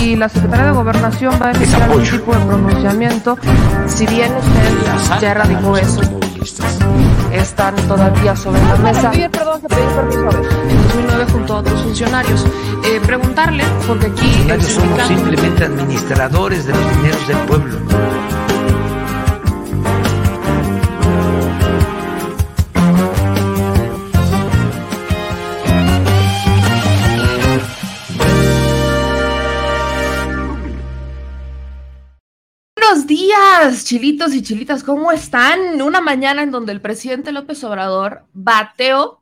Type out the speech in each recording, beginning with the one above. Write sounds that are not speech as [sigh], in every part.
si la Secretaría de Gobernación va a emitir algún tipo de pronunciamiento, si bien usted ya erradicó eso, están todavía sobre la mesa. En 2009 junto a otros funcionarios. Eh, preguntarle, porque aquí... somos simplemente administradores de los dineros del pueblo. Chilitos y chilitas, ¿cómo están? Una mañana en donde el presidente López Obrador bateó,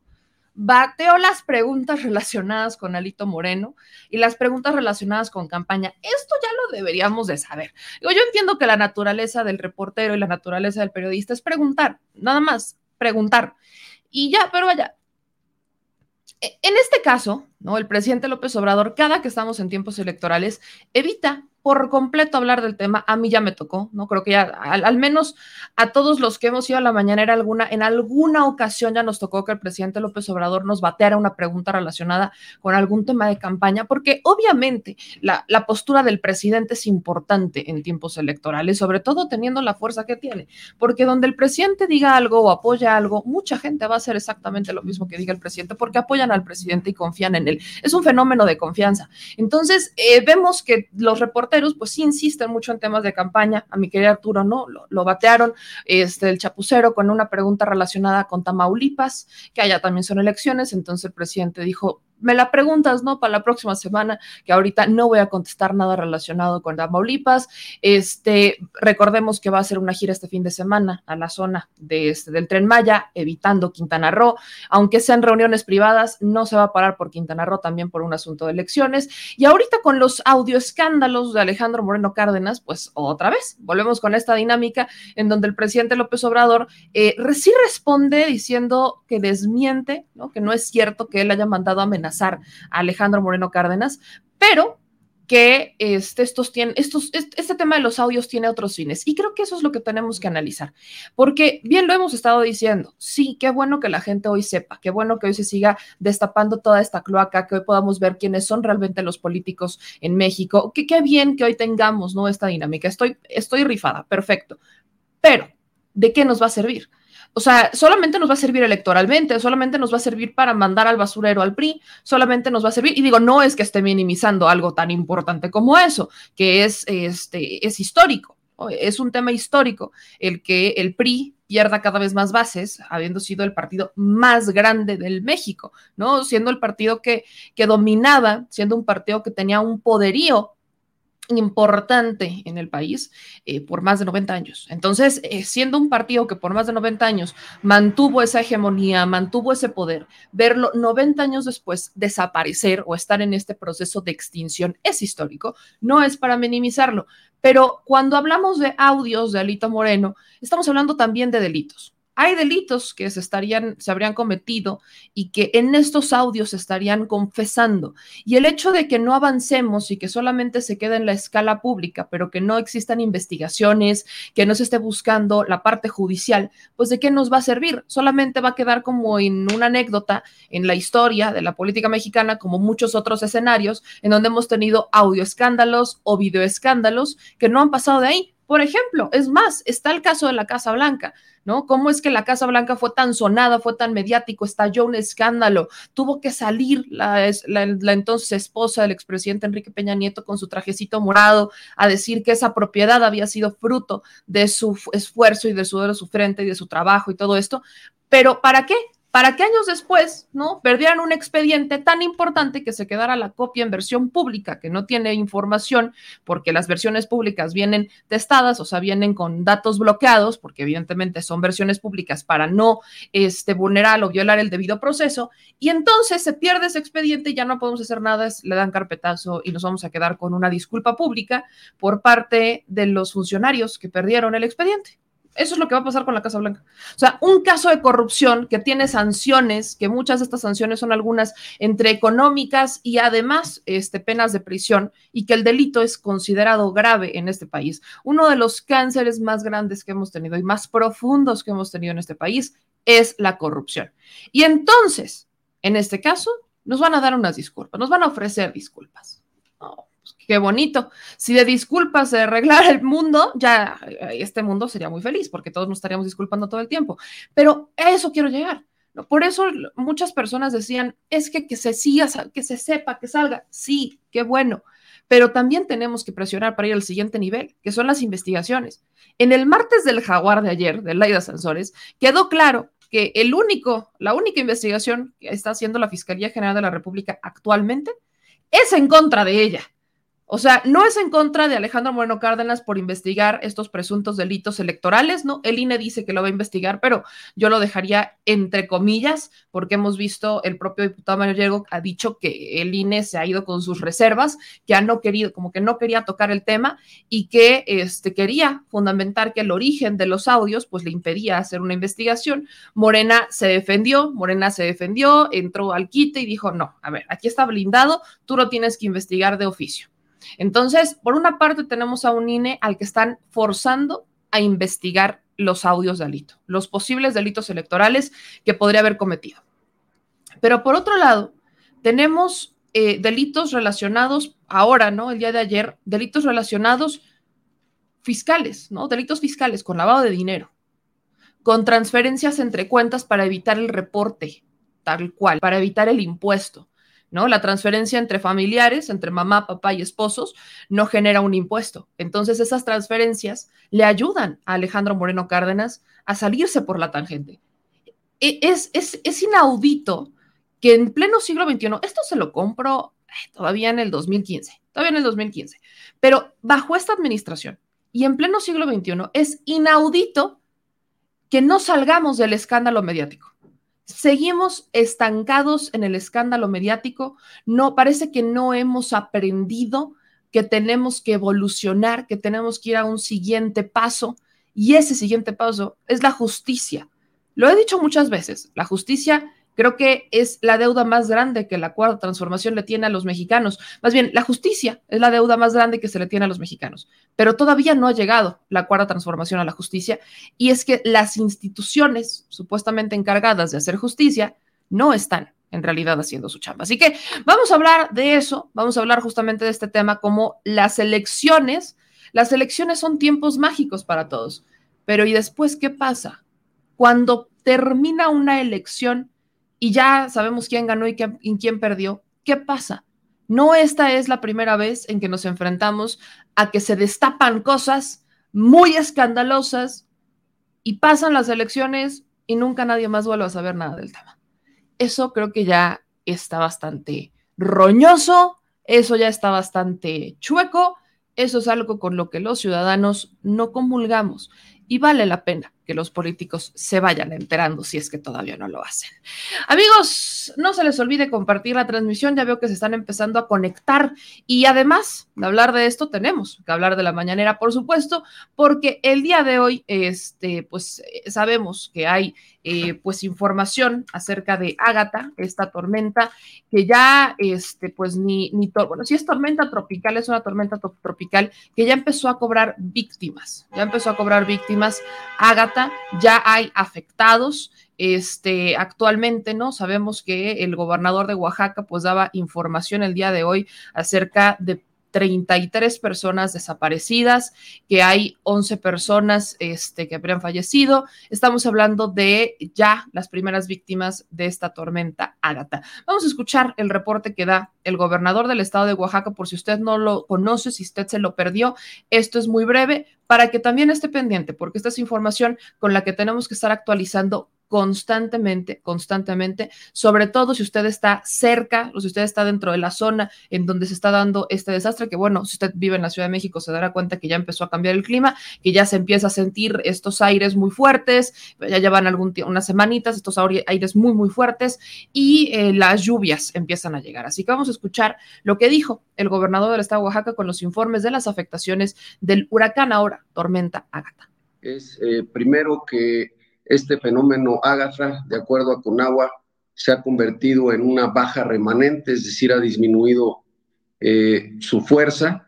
bateó las preguntas relacionadas con Alito Moreno y las preguntas relacionadas con campaña. Esto ya lo deberíamos de saber. yo entiendo que la naturaleza del reportero y la naturaleza del periodista es preguntar, nada más, preguntar. Y ya, pero vaya, e, en este caso, ¿no? El presidente López Obrador, cada que estamos en tiempos electorales, evita por completo hablar del tema. A mí ya me tocó, ¿no? Creo que ya, al, menos a todos los que hemos ido a la mañanera alguna, en alguna ocasión ya nos tocó que el presidente López Obrador nos bateara una pregunta relacionada con algún tema de campaña, porque obviamente la, postura del presidente es importante en tiempos electorales, sobre todo teniendo la fuerza que tiene, porque donde el presidente diga algo o apoya algo, mucha gente va a hacer exactamente lo mismo que diga el presidente, porque apoyan al presidente y confían en él. Es un fenómeno de confianza. Entonces, eh, vemos que los pues sí insisten mucho en temas de campaña. A mi querido Arturo, ¿no? Lo, batearon, este, el chapucero con una pregunta relacionada con Tamaulipas, que allá también son elecciones. Entonces el presidente dijo, me la preguntas, ¿no? Para la próxima semana, que ahorita no voy a contestar nada relacionado con Tamaulipas. Este, recordemos que va a ser una gira este fin de semana a la zona de este, del Tren Maya, evitando Quintana Roo. Aunque sean reuniones privadas, no se va a parar por Quintana Roo también por un asunto de elecciones. Y ahorita con los audio escándalos de Alejandro Moreno Cárdenas, pues otra vez, volvemos con esta dinámica en donde el presidente López Obrador eh, sí responde diciendo que desmiente, ¿no? que no es cierto que él haya mandado amenazar a Alejandro Moreno Cárdenas, pero que este, estos tienen, estos, este tema de los audios tiene otros fines. Y creo que eso es lo que tenemos que analizar, porque bien lo hemos estado diciendo, sí, qué bueno que la gente hoy sepa, qué bueno que hoy se siga destapando toda esta cloaca, que hoy podamos ver quiénes son realmente los políticos en México, que qué bien que hoy tengamos, ¿no? Esta dinámica. Estoy, estoy rifada, perfecto. Pero, ¿de qué nos va a servir? O sea, solamente nos va a servir electoralmente, solamente nos va a servir para mandar al basurero al PRI, solamente nos va a servir, y digo, no es que esté minimizando algo tan importante como eso, que es, este, es histórico, es un tema histórico el que el PRI pierda cada vez más bases, habiendo sido el partido más grande del México, ¿no? Siendo el partido que, que dominaba, siendo un partido que tenía un poderío importante en el país eh, por más de 90 años. Entonces, eh, siendo un partido que por más de 90 años mantuvo esa hegemonía, mantuvo ese poder, verlo 90 años después desaparecer o estar en este proceso de extinción es histórico, no es para minimizarlo. Pero cuando hablamos de audios de Alito Moreno, estamos hablando también de delitos hay delitos que se estarían, se habrían cometido y que en estos audios se estarían confesando. Y el hecho de que no avancemos y que solamente se quede en la escala pública, pero que no existan investigaciones, que no se esté buscando la parte judicial, pues de qué nos va a servir? Solamente va a quedar como en una anécdota en la historia de la política mexicana, como muchos otros escenarios, en donde hemos tenido audio escándalos o video escándalos que no han pasado de ahí. Por ejemplo, es más, está el caso de la Casa Blanca. ¿no? ¿Cómo es que la Casa Blanca fue tan sonada, fue tan mediático, estalló un escándalo? Tuvo que salir la, entonces esposa del expresidente Enrique Peña Nieto con su trajecito morado a decir que esa propiedad había sido fruto de su esfuerzo y de su, de su frente y de su trabajo y todo esto. Pero ¿para qué? Para que años después, ¿no? Perdieran un expediente tan importante que se quedara la copia en versión pública, que no tiene información, porque las versiones públicas vienen testadas, o sea, vienen con datos bloqueados, porque evidentemente son versiones públicas para no este, vulnerar o violar el debido proceso, y entonces se pierde ese expediente y ya no podemos hacer nada, le dan carpetazo y nos vamos a quedar con una disculpa pública por parte de los funcionarios que perdieron el expediente. Eso es lo que va a pasar con la Casa Blanca. O sea, un caso de corrupción que tiene sanciones, que muchas de estas sanciones son algunas entre económicas y además este, penas de prisión, y que el delito es considerado grave en este país. Uno de los cánceres más grandes que hemos tenido y más profundos que hemos tenido en este país es la corrupción. Y entonces, en este caso, nos van a dar unas disculpas, nos van a ofrecer disculpas. Qué bonito. Si de disculpas se arreglara el mundo, ya este mundo sería muy feliz porque todos nos estaríamos disculpando todo el tiempo. Pero eso quiero llegar. Por eso muchas personas decían, es que que se siga, que se sepa, que salga. Sí, qué bueno. Pero también tenemos que presionar para ir al siguiente nivel, que son las investigaciones. En el martes del jaguar de ayer, de Laida Sansores, quedó claro que el único, la única investigación que está haciendo la Fiscalía General de la República actualmente es en contra de ella. O sea, no es en contra de Alejandro Moreno Cárdenas por investigar estos presuntos delitos electorales, ¿no? El INE dice que lo va a investigar, pero yo lo dejaría entre comillas, porque hemos visto, el propio diputado Mario Diego ha dicho que el INE se ha ido con sus reservas, que ha no querido, como que no quería tocar el tema y que este, quería fundamentar que el origen de los audios, pues le impedía hacer una investigación. Morena se defendió, Morena se defendió, entró al quite y dijo, no, a ver, aquí está blindado, tú lo tienes que investigar de oficio. Entonces, por una parte tenemos a un INE al que están forzando a investigar los audios de Alito, los posibles delitos electorales que podría haber cometido. Pero por otro lado, tenemos eh, delitos relacionados ahora, ¿no? El día de ayer, delitos relacionados fiscales, ¿no? Delitos fiscales con lavado de dinero, con transferencias entre cuentas para evitar el reporte, tal cual, para evitar el impuesto. ¿No? La transferencia entre familiares, entre mamá, papá y esposos, no genera un impuesto. Entonces esas transferencias le ayudan a Alejandro Moreno Cárdenas a salirse por la tangente. E, es, es, inaudito que en pleno siglo XXI, esto se lo compro todavía en el 2015, todavía en el 2015, pero bajo esta administración y en pleno siglo XXI es inaudito que no salgamos del escándalo mediático seguimos estancados en el escándalo mediático, no parece que no hemos aprendido que tenemos que evolucionar, que tenemos que ir a un siguiente paso y ese siguiente paso es la justicia. Lo he dicho muchas veces, la justicia Creo que es la deuda más grande que la cuarta transformación le tiene a los mexicanos. Más bien, la justicia es la deuda más grande que se le tiene a los mexicanos. Pero todavía no ha llegado la cuarta transformación a la justicia. Y es que las instituciones supuestamente encargadas de hacer justicia no están en realidad haciendo su chamba. Así que vamos a hablar de eso, vamos a hablar justamente de este tema como las elecciones. Las elecciones son tiempos mágicos para todos. Pero ¿y después qué pasa? Cuando termina una elección, y ya sabemos quién ganó y quién, perdió, ¿qué pasa? No esta es la primera vez en que nos enfrentamos a que se destapan cosas muy escandalosas y pasan las elecciones y nunca nadie más vuelve a saber nada del tema. Eso creo que ya está bastante roñoso, eso ya está bastante chueco, eso es algo con lo que los ciudadanos no comulgamos y vale la pena que los políticos se vayan enterando si es que todavía no lo hacen. Amigos, no se les olvide compartir la transmisión, ya veo que se están empezando a conectar y además de hablar de esto tenemos que hablar de la mañanera, por supuesto, porque el día de hoy, este, pues eh, sabemos que hay eh, pues información acerca de Ágata, esta tormenta que ya, este, pues ni, ni, bueno, si es tormenta tropical, es una tormenta tropical que ya empezó a cobrar víctimas, ya empezó a cobrar víctimas. Ágata ya hay afectados. Este, actualmente, ¿no? Sabemos que el gobernador de Oaxaca, pues daba información el día de hoy acerca de 33 personas desaparecidas, que hay 11 personas este, que habrían fallecido. Estamos hablando de ya las primeras víctimas de esta tormenta Ágata. Vamos a escuchar el reporte que da el gobernador del estado de Oaxaca, por si usted no lo conoce, si usted se lo perdió. Esto es muy breve para que también esté pendiente, porque esta es información con la que tenemos que estar actualizando constantemente, constantemente, sobre todo si usted está cerca o si usted está dentro de la zona en donde se está dando este desastre, que bueno, si usted vive en la Ciudad de México se dará cuenta que ya empezó a cambiar el clima, que ya se empieza a sentir estos aires muy fuertes, ya llevan algún unas semanitas, estos aires muy, muy fuertes y eh, las lluvias empiezan a llegar. Así que vamos a escuchar lo que dijo el gobernador del estado de Oaxaca con los informes de las afectaciones del huracán ahora, tormenta Ágata. Es eh, primero que este fenómeno Ágata, de acuerdo a Conagua, se ha convertido en una baja remanente, es decir, ha disminuido eh, su fuerza.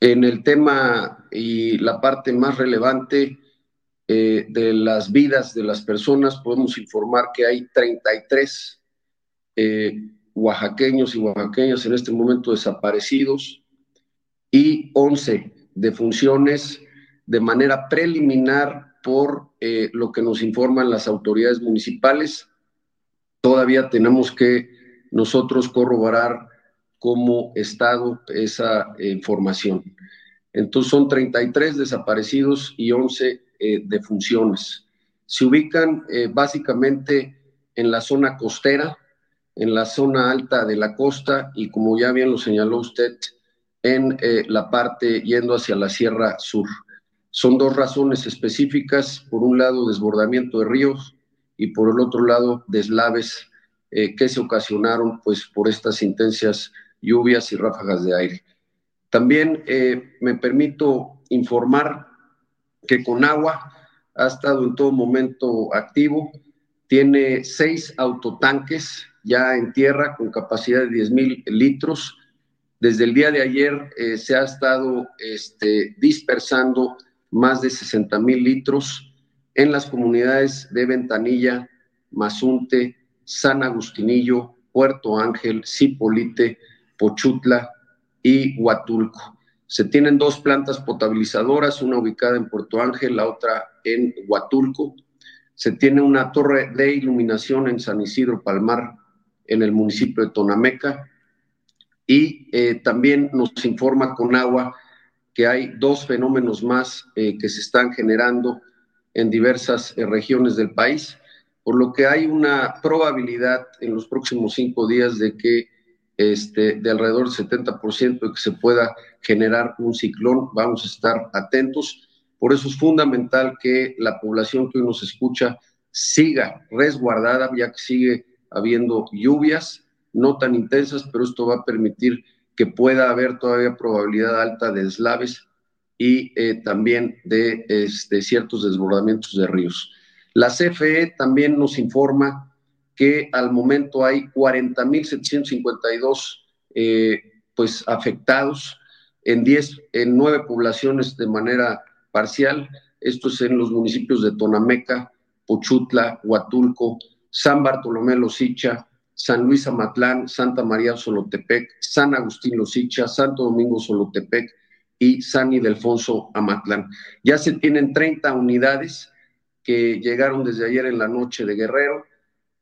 En el tema y la parte más relevante eh, de las vidas de las personas, podemos informar que hay 33 eh, oaxaqueños y oaxaqueñas en este momento desaparecidos. y 11 defunciones de manera preliminar por eh, lo que nos informan las autoridades municipales. Todavía tenemos que nosotros corroborar como Estado esa eh, información. Entonces son 33 desaparecidos y 11 eh, defunciones. Se ubican básicamente en la zona costera, en la zona alta de la costa y como ya bien lo señaló usted, en la parte yendo hacia la Sierra Sur. Son dos razones específicas, por un lado desbordamiento de ríos y por el otro lado deslaves eh, que se ocasionaron pues, por estas intensas lluvias y ráfagas de aire. También eh, me permito informar que Conagua ha estado en todo momento activo, tiene seis autotanques ya en tierra con capacidad de 10 mil litros. Desde el día de ayer eh, se ha estado este, dispersando más de 60 mil litros en las comunidades de Ventanilla, Mazunte, San Agustinillo, Puerto Ángel, Cipolite, Pochutla y Huatulco. Se tienen dos plantas potabilizadoras, una ubicada en Puerto Ángel, la otra en Huatulco. Se tiene una torre de iluminación en San Isidro Palmar, en el municipio de Tonameca. Y eh, también nos informa con agua que hay dos fenómenos más eh, que se están generando en diversas eh, regiones del país, por lo que hay una probabilidad en los próximos cinco días de que este, de alrededor del 70% de que se pueda generar un ciclón. Vamos a estar atentos. Por eso es fundamental que la población que hoy nos escucha siga resguardada, ya que sigue habiendo lluvias, no tan intensas, pero esto va a permitir que pueda haber todavía probabilidad alta de deslaves y eh, también de este, ciertos desbordamientos de ríos. La CFE también nos informa que al momento hay 40.752 eh, pues afectados en 10, en 9 poblaciones de manera parcial. Esto es en los municipios de Tonameca, Pochutla, Huatulco, San Bartolomé Losicha, San Luis Amatlán, Santa María Solotepec, San Agustín Losicha, Santo Domingo Solotepec y San Ildefonso Amatlán. Ya se tienen 30 unidades que llegaron desde ayer en la noche de Guerrero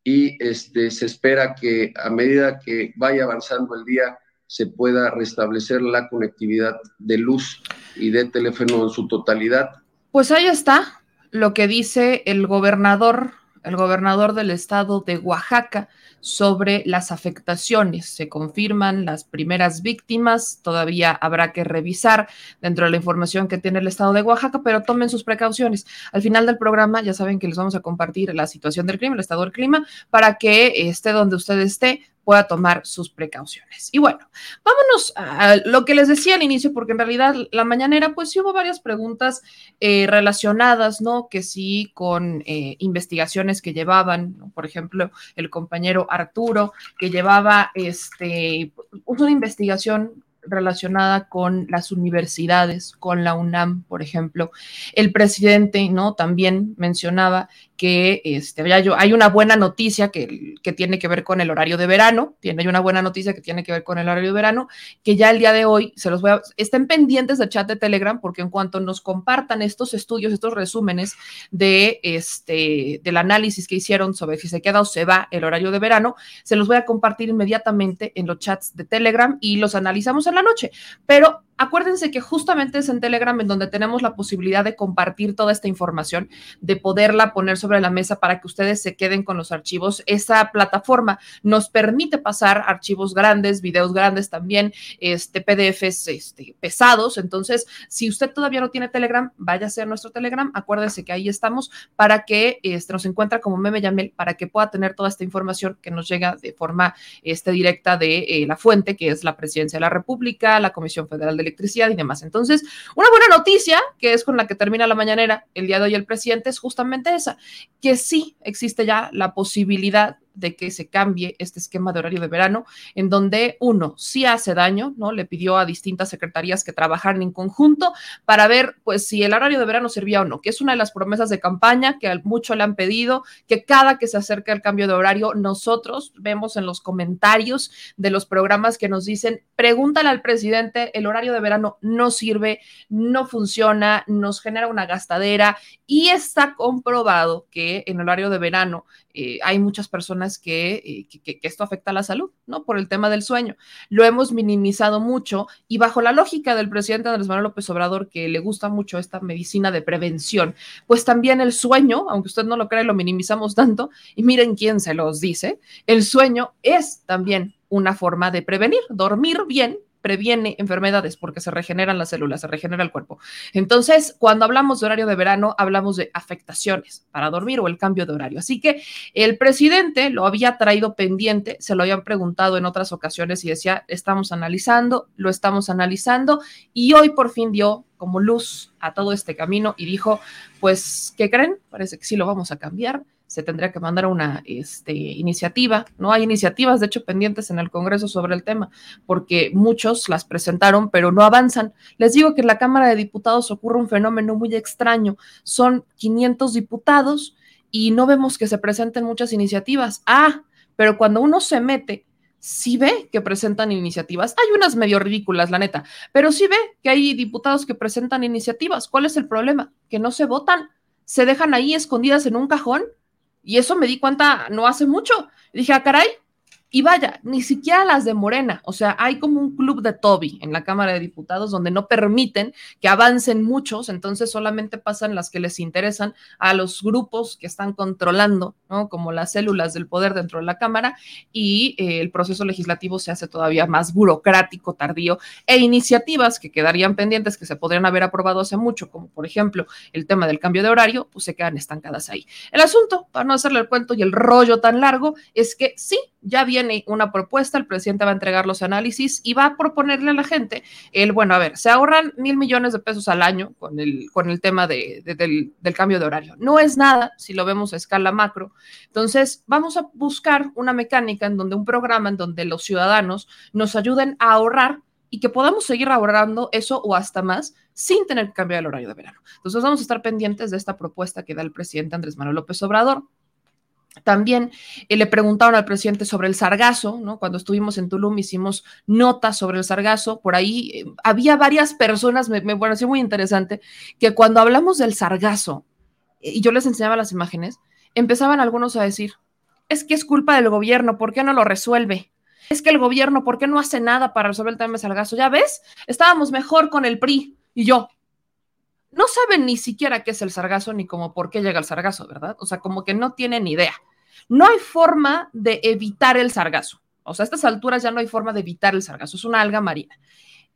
y este, se espera que a medida que vaya avanzando el día se pueda restablecer la conectividad de luz y de teléfono en su totalidad. Pues ahí está lo que dice el gobernador, el gobernador del estado de Oaxaca sobre las afectaciones. Se confirman las primeras víctimas, todavía habrá que revisar dentro de la información que tiene el estado de Oaxaca, pero tomen sus precauciones. Al final del programa ya saben que les vamos a compartir la situación del clima, el estado del clima, para que esté donde usted esté, pueda tomar sus precauciones. Y bueno, vámonos a lo que les decía al inicio, porque en realidad la mañanera, pues sí hubo varias preguntas eh, relacionadas, ¿no? Que sí con eh, investigaciones que llevaban, por ejemplo, el compañero Arturo, que llevaba este, una investigación relacionada con las universidades, con la UNAM, por ejemplo. El presidente, ¿no? También mencionaba que este, hay una buena noticia que, que, tiene que ver con el horario de verano, tiene una buena noticia que tiene que ver con el horario de verano, que ya el día de hoy se los voy a, estén pendientes del chat de Telegram, porque en cuanto nos compartan estos estudios, estos resúmenes de este, del análisis que hicieron sobre si se queda o se va el horario de verano, se los voy a compartir inmediatamente en los chats de Telegram y los analizamos en la noche. Pero acuérdense que justamente es en Telegram en donde tenemos la posibilidad de compartir toda esta información, de poderla poner sobre la mesa para que ustedes se queden con los archivos. Esa plataforma nos permite pasar archivos grandes, videos grandes también, este, PDFs este, pesados. Entonces, si usted todavía no tiene Telegram, váyase a nuestro Telegram. Acuérdense que ahí estamos para que este, nos encuentre como Meme Yamel, para que pueda tener toda esta información que nos llega de forma este, directa de eh, la fuente, que es la Presidencia de la República, la Comisión Federal de electricidad y demás. Entonces, una buena noticia, que es con la que termina la mañanera el día de hoy el presidente, es justamente esa, que sí existe ya la posibilidad de que se cambie este esquema de horario de verano, en donde uno sí hace daño, ¿no? Le pidió a distintas secretarías que trabajaran en conjunto para ver, pues, si el horario de verano servía o no, que es una de las promesas de campaña que mucho le han pedido, que cada que se acerca el cambio de horario, nosotros vemos en los comentarios de los programas que nos dicen, pregúntale al presidente, el horario de verano no sirve, no funciona, nos genera una gastadera y está comprobado que en horario de verano eh, hay muchas personas eh, que, que, esto afecta a la salud, ¿no? Por el tema del sueño. Lo hemos minimizado mucho y bajo la lógica del presidente Andrés Manuel López Obrador, que le gusta mucho esta medicina de prevención, pues también el sueño, aunque usted no lo cree, lo minimizamos tanto, y miren quién se los dice, el sueño es también una forma de prevenir, dormir bien previene enfermedades porque se regeneran las células, se regenera el cuerpo. Entonces, cuando hablamos de horario de verano, hablamos de afectaciones para dormir o el cambio de horario. Así que el presidente lo había traído pendiente, se lo habían preguntado en otras ocasiones y decía, estamos analizando, lo estamos analizando y hoy por fin dio como luz a todo este camino y dijo, pues, ¿qué creen? Parece que sí lo vamos a cambiar se tendría que mandar una este, iniciativa. No hay iniciativas, de hecho, pendientes en el Congreso sobre el tema, porque muchos las presentaron, pero no avanzan. Les digo que en la Cámara de Diputados ocurre un fenómeno muy extraño. Son 500 diputados y no vemos que se presenten muchas iniciativas. Ah, pero cuando uno se mete, sí ve que presentan iniciativas. Hay unas medio ridículas, la neta, pero sí ve que hay diputados que presentan iniciativas. ¿Cuál es el problema? Que no se votan, se dejan ahí escondidas en un cajón y eso me di cuenta no hace mucho. dije, ah, caray, y vaya, ni siquiera las de Morena, o sea, hay como un club de Toby en la Cámara de Diputados donde no permiten que avancen muchos, entonces solamente pasan las que les interesan a los grupos que están controlando, ¿no? Como las células del poder dentro de la Cámara y eh, el proceso legislativo se hace todavía más burocrático, tardío e iniciativas que quedarían pendientes que se podrían haber aprobado hace mucho, como por ejemplo el tema del cambio de horario, pues se quedan estancadas ahí. El asunto, para no hacerle el cuento y el rollo tan largo, es que sí, ya viene una propuesta, el presidente va a entregar los análisis y va a proponerle a la gente el, bueno, a ver, se ahorran mil millones de pesos al año con el, con el tema de, del, del cambio de horario. No es nada si lo vemos a escala macro. Entonces, vamos a buscar una mecánica en donde un programa en donde los ciudadanos nos ayuden a ahorrar y que podamos seguir ahorrando eso o hasta más sin tener que cambiar el horario de verano. Entonces vamos a estar pendientes de esta propuesta que da el presidente Andrés Manuel López Obrador. También eh, le preguntaron al presidente sobre el sargazo, ¿no? Cuando estuvimos en Tulum hicimos notas sobre el sargazo. Por ahí eh, había varias personas, me, me pareció muy interesante, que cuando hablamos del sargazo, eh, y yo les enseñaba las imágenes, empezaban algunos a decir, es que es culpa del gobierno, ¿por qué no lo resuelve? Es que el gobierno, ¿por qué no hace nada para resolver el tema del sargazo? Ya ves, estábamos mejor con el PRI. Y yo, no saben ni siquiera qué es el sargazo ni cómo por qué llega el sargazo, ¿verdad? O sea, como que no tienen idea. No hay forma de evitar el sargazo. O sea, a estas alturas ya no hay forma de evitar el sargazo. Es una alga marina.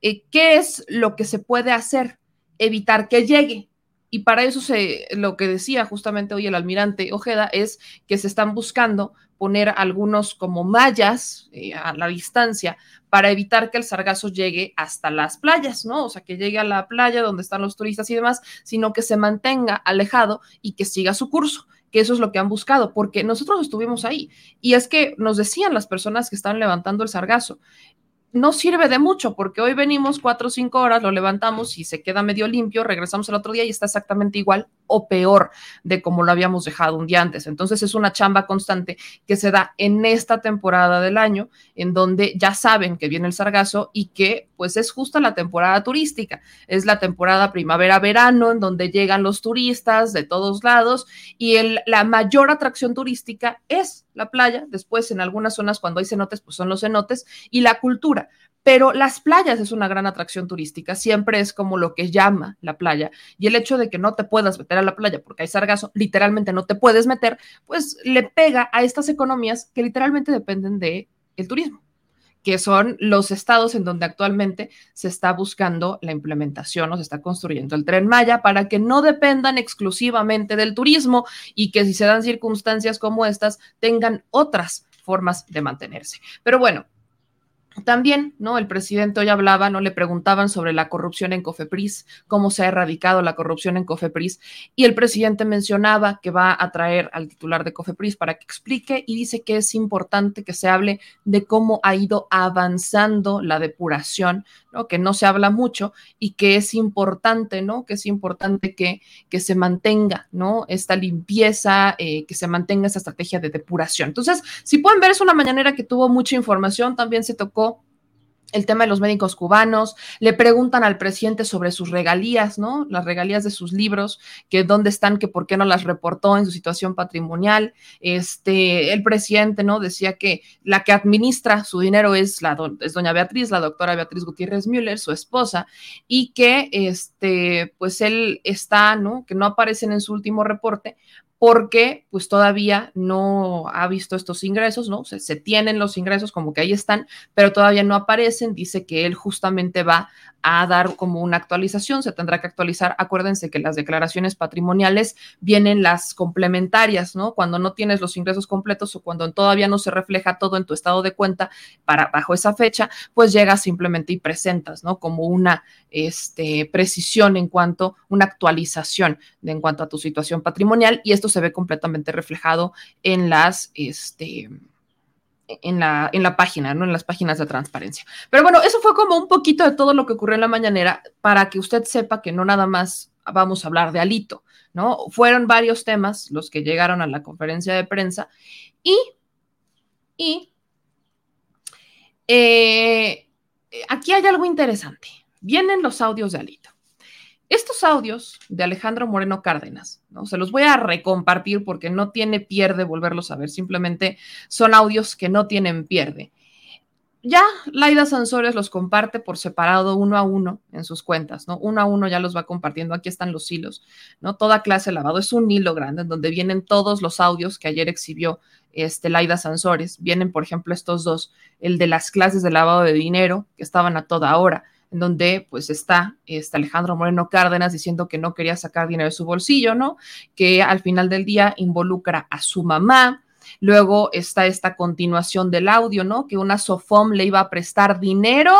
Eh, ¿Qué es lo que se puede hacer? Evitar que llegue. Y para eso se, lo que decía justamente hoy el almirante Ojeda es que se están buscando poner algunos como mallas eh, a la distancia para evitar que el sargazo llegue hasta las playas, ¿no? O sea, que llegue a la playa donde están los turistas y demás, sino que se mantenga alejado y que siga su curso que eso es lo que han buscado, porque nosotros estuvimos ahí. Y es que nos decían las personas que están levantando el sargazo, no sirve de mucho porque hoy venimos cuatro o cinco horas, lo levantamos y se queda medio limpio, regresamos el otro día y está exactamente igual o peor de como lo habíamos dejado un día antes. Entonces es una chamba constante que se da en esta temporada del año, en donde ya saben que viene el sargazo y que pues es justo la temporada turística, es la temporada primavera-verano en donde llegan los turistas de todos lados y la mayor atracción turística es la playa, después en algunas zonas cuando hay cenotes pues son los cenotes y la cultura pero las playas es una gran atracción turística, siempre es como lo que llama la playa. Y el hecho de que no te puedas meter a la playa porque hay sargazo, literalmente no te puedes meter, pues le pega a estas economías que literalmente dependen del el turismo que son los estados en donde actualmente se está buscando la implementación o se está construyendo el tren Maya para que no dependan exclusivamente del turismo y que si se dan circunstancias como estas tengan otras formas de mantenerse. Pero bueno, También, ¿no? El presidente hoy hablaba, ¿no? Le preguntaban sobre la corrupción en Cofepris, cómo se ha erradicado la corrupción en Cofepris, y el presidente mencionaba que va a traer al titular de Cofepris para que explique y dice que es importante que se hable de cómo ha ido avanzando la depuración, ¿no? Que no se habla mucho y que es importante, ¿no? Que es importante que, que se mantenga, ¿no? Esta limpieza, eh, que se mantenga esta estrategia de depuración. Entonces, si pueden ver, es una mañanera que tuvo mucha información, también se tocó el tema de los médicos cubanos, le preguntan al presidente sobre sus regalías, ¿no? Las regalías de sus libros, que dónde están, que por qué no las reportó en su situación patrimonial. Este, el presidente, ¿no? Decía que la que administra su dinero es la es doña Beatriz, la doctora Beatriz Gutiérrez Müller, su esposa, y que este, pues él está, ¿no? Que no aparecen en su último reporte porque pues todavía no ha visto estos ingresos, ¿no? Se, tienen los ingresos como que ahí están, pero todavía no aparecen. Dice que él justamente va a dar como una actualización, se tendrá que actualizar. Acuérdense que las declaraciones patrimoniales vienen las complementarias, ¿no? Cuando no tienes los ingresos completos o cuando todavía no se refleja todo en tu estado de cuenta para bajo esa fecha, pues llegas simplemente y presentas, ¿no? Como una este, precisión en cuanto, una actualización de, en cuanto a tu situación patrimonial y esto se ve completamente reflejado en las, este, en la, en la página, ¿no? En las páginas de transparencia. Pero bueno, eso fue como un poquito de todo lo que ocurrió en la mañanera para que usted sepa que no nada más vamos a hablar de Alito, ¿no? Fueron varios temas los que llegaron a la conferencia de prensa y, y eh, aquí hay algo interesante. Vienen los audios de Alito. Estos audios de Alejandro Moreno Cárdenas, ¿no? Se los voy a recompartir porque no tiene pierde volverlos a ver, simplemente son audios que no tienen pierde. Ya Laida Sansores los comparte por separado uno a uno en sus cuentas, ¿no? Uno a uno ya los va compartiendo, aquí están los hilos, ¿no? Toda clase de lavado es un hilo grande en donde vienen todos los audios que ayer exhibió este, Laida Sansores. Vienen, por ejemplo, estos dos, el de las clases de lavado de dinero que estaban a toda hora donde pues está este Alejandro Moreno Cárdenas diciendo que no quería sacar dinero de su bolsillo, ¿no? Que al final del día involucra a su mamá. Luego está esta continuación del audio, ¿no? Que una Sofom le iba a prestar dinero.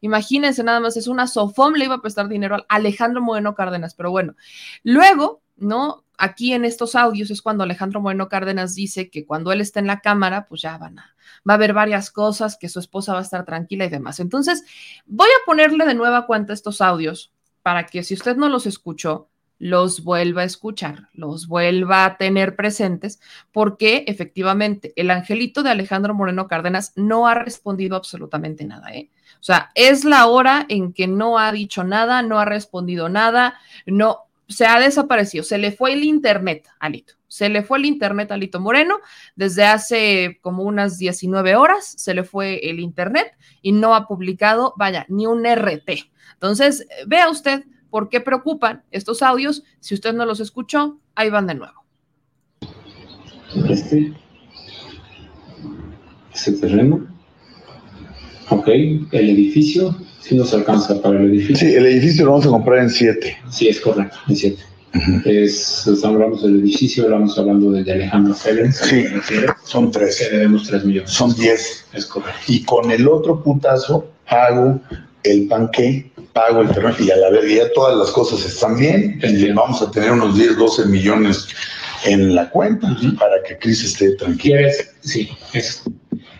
Imagínense nada más, es una Sofom le iba a prestar dinero a Alejandro Moreno Cárdenas, pero bueno. Luego, ¿no? Aquí en estos audios es cuando Alejandro Moreno Cárdenas dice que cuando él está en la cámara, pues ya van a, va a haber varias cosas, que su esposa va a estar tranquila y demás. Entonces, voy a ponerle de nueva cuenta estos audios para que si usted no los escuchó, los vuelva a escuchar, los vuelva a tener presentes, porque efectivamente el angelito de Alejandro Moreno Cárdenas no ha respondido absolutamente nada. ¿eh? O sea, es la hora en que no ha dicho nada, no ha respondido nada, no, se ha desaparecido, se le fue el internet, Alito. Se le fue el internet a Lito Moreno desde hace como unas 19 horas, se le fue el internet y no ha publicado, vaya, ni un RT. Entonces, vea usted por qué preocupan estos audios. Si usted no los escuchó, ahí van de nuevo. Este, ese terreno. Ok, el edificio, si nos alcanza para el edificio. Sí, el edificio lo vamos a comprar en 7. Sí, es correcto, en 7 es, estamos hablando del edificio, estamos hablando de, Alejandro Félix. Sí, son tres. Que debemos tres millones. Son diez. Es correcto. Y con el otro putazo pago el panque, pago el terreno y a la vez ya todas las cosas están bien. Y vamos a tener unos 10, 12 millones en la cuenta para que Cris esté tranquila. ¿Quieres? Sí,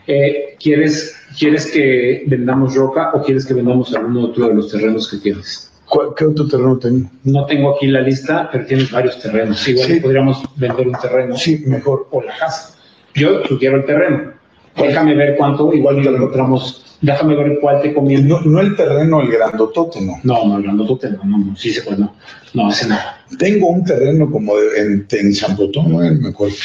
eh, ¿quieres, ¿Quieres que vendamos roca o quieres que vendamos alguno otro de los terrenos que tienes? ¿Qué otro terreno tengo? No tengo aquí la lista, pero tienes varios terrenos. Igual podríamos vender un terreno. Sí, mejor. O la casa. Yo quiero el terreno. Déjame ver cuánto, igual lo encontramos. Déjame ver cuál te conviene. No, no, el terreno, el grandotote, no. No, no, el grandotote no, no, no. Sí se puede, no. No, ese no. Tengo un terreno como de, en, en San Botón, ¿no? me acuerdo.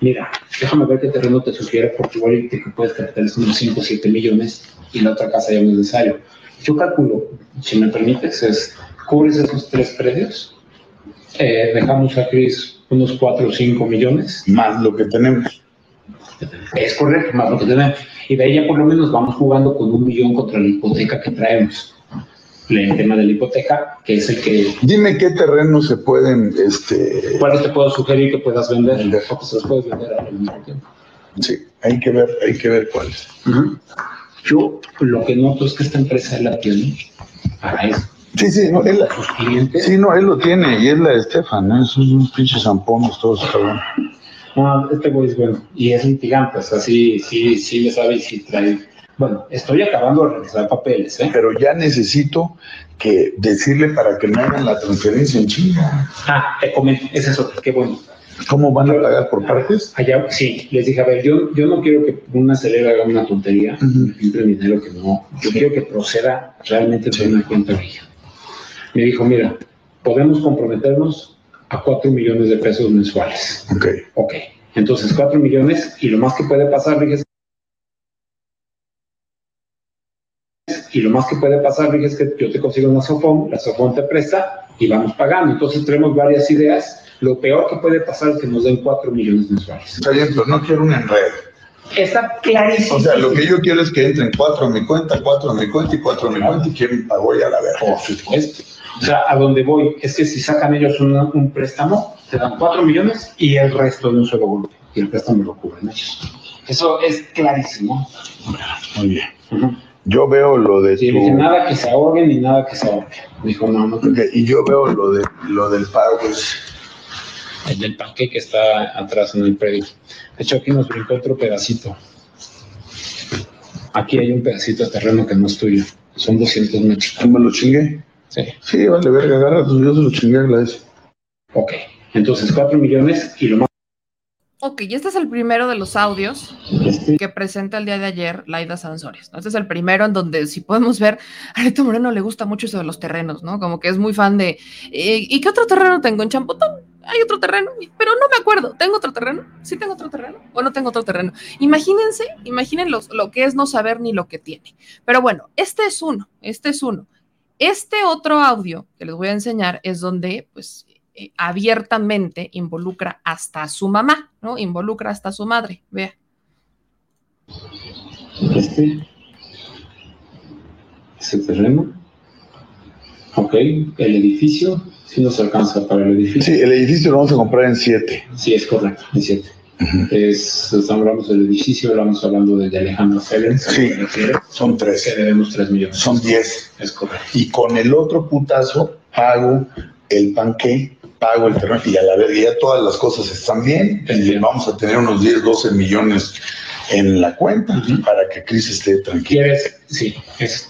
Mira, déjame ver qué terreno te sugiere, porque igual te puedes capitalizar unos 5 o 7 millones y la otra casa ya no es necesario. Yo calculo, si me permites, es cubres esos tres predios, eh, dejamos a Cris unos 4 o 5 millones. Más lo que tenemos. Es correcto, más lo que tenemos. Y de ahí ya por lo menos vamos jugando con un millón contra la hipoteca que traemos. El tema de la hipoteca, que es el que... Dime qué terrenos se pueden... Este... ¿Cuáles te puedo sugerir que puedas vender? O que se los puedes vender al mismo tiempo. Sí, hay que ver, hay que ver cuáles. Yo lo que noto es que esta empresa la tiene para eso. Sí, sí, no, él, Sus clientes. sí, no, él lo tiene y es la de Estefan, ¿no? Esos unos pinches zampones todos, cabrón. No, este güey es bueno. Y es litigante, o sea, sí, sí, sí le sabe y sí trae. Bueno, estoy acabando de revisar papeles, ¿eh? Pero ya necesito que decirle para que me hagan la transferencia en China. Ah, te comento, es otro, qué bueno. ¿Cómo van a pagar por partes? Allá, sí, les dije, a ver, yo, yo no quiero que una acelera haga una tontería, me filtre dinero que no. Yo quiero que proceda realmente de una cuenta fija. Me dijo, mira, podemos comprometernos a 4 millones de pesos mensuales. Ok. Ok, entonces 4 millones y lo más que puede pasar, Y lo más que puede pasar, fíjese que yo te consigo una Sofón, la Sofón te presta y vamos pagando. Entonces tenemos varias ideas. Lo peor que puede pasar es que nos den 4 millones mensuales. Está bien, pero no quiero un enredo. Está clarísimo. O sea, lo que yo quiero es que entren cuatro a mi cuenta, cuatro a mi cuenta y cuatro a mi cuenta y quién pagó ya la verga. Por supuesto. O sea, a donde voy es que si sacan ellos una- un préstamo, te dan 4 millones y el resto de un solo golpe. Y el préstamo lo cubren ellos. Eso es clarísimo. Muy bien. Ujú. Yo veo lo de Sí, tu... dije nada que se ahoguen ni nada que se ahorque. Dijo, no, no te Y yo veo lo, de, lo del pago. pues, El del panque que está atrás en el predio. De hecho, aquí nos brincó otro pedacito. Aquí hay un pedacito de terreno que no es tuyo. Son 200 metros. ¿Yo me lo chingué? Sí. Sí, vale, verga, agarra, pues yo se lo chingué a Gladys. Ok. Entonces, 4 millones y lo más. Ok, y este es el primero de los audios Este, que presenta el día de ayer Laida Sansores. ¿no? Este es el primero en donde, si podemos ver, a Moreno le gusta mucho eso de los terrenos, ¿no? Como que es muy fan de, eh, ¿y qué otro terreno tengo en Champotón? Hay otro terreno, pero no me acuerdo. ¿Tengo otro terreno? ¿Sí tengo otro terreno? ¿O no tengo otro terreno? Imagínense, imaginen los- lo que es no saber ni lo que tiene. Pero bueno, este es uno, este es uno. Este otro audio que les voy a enseñar es donde, pues, eh, abiertamente involucra hasta a su mamá, ¿no? Involucra hasta a su madre. Vea. este. Ese terreno. Ok. El edificio. Si nos alcanza para el edificio. Sí, el edificio lo vamos a comprar en siete. Sí, es correcto, es cierto. Es, estamos hablando del edificio, hablamos hablando de, de Alejandro Félix. Sí. Son Que tres. debemos 3 millones. Son diez. Es correcto. Y con el otro putazo pago el panqué, pago el terreno y a la vez ya todas las cosas están bien. Y vamos a tener unos 10, 12 millones en la cuenta para que Cris esté tranquila. ¿Quieres? Sí, es.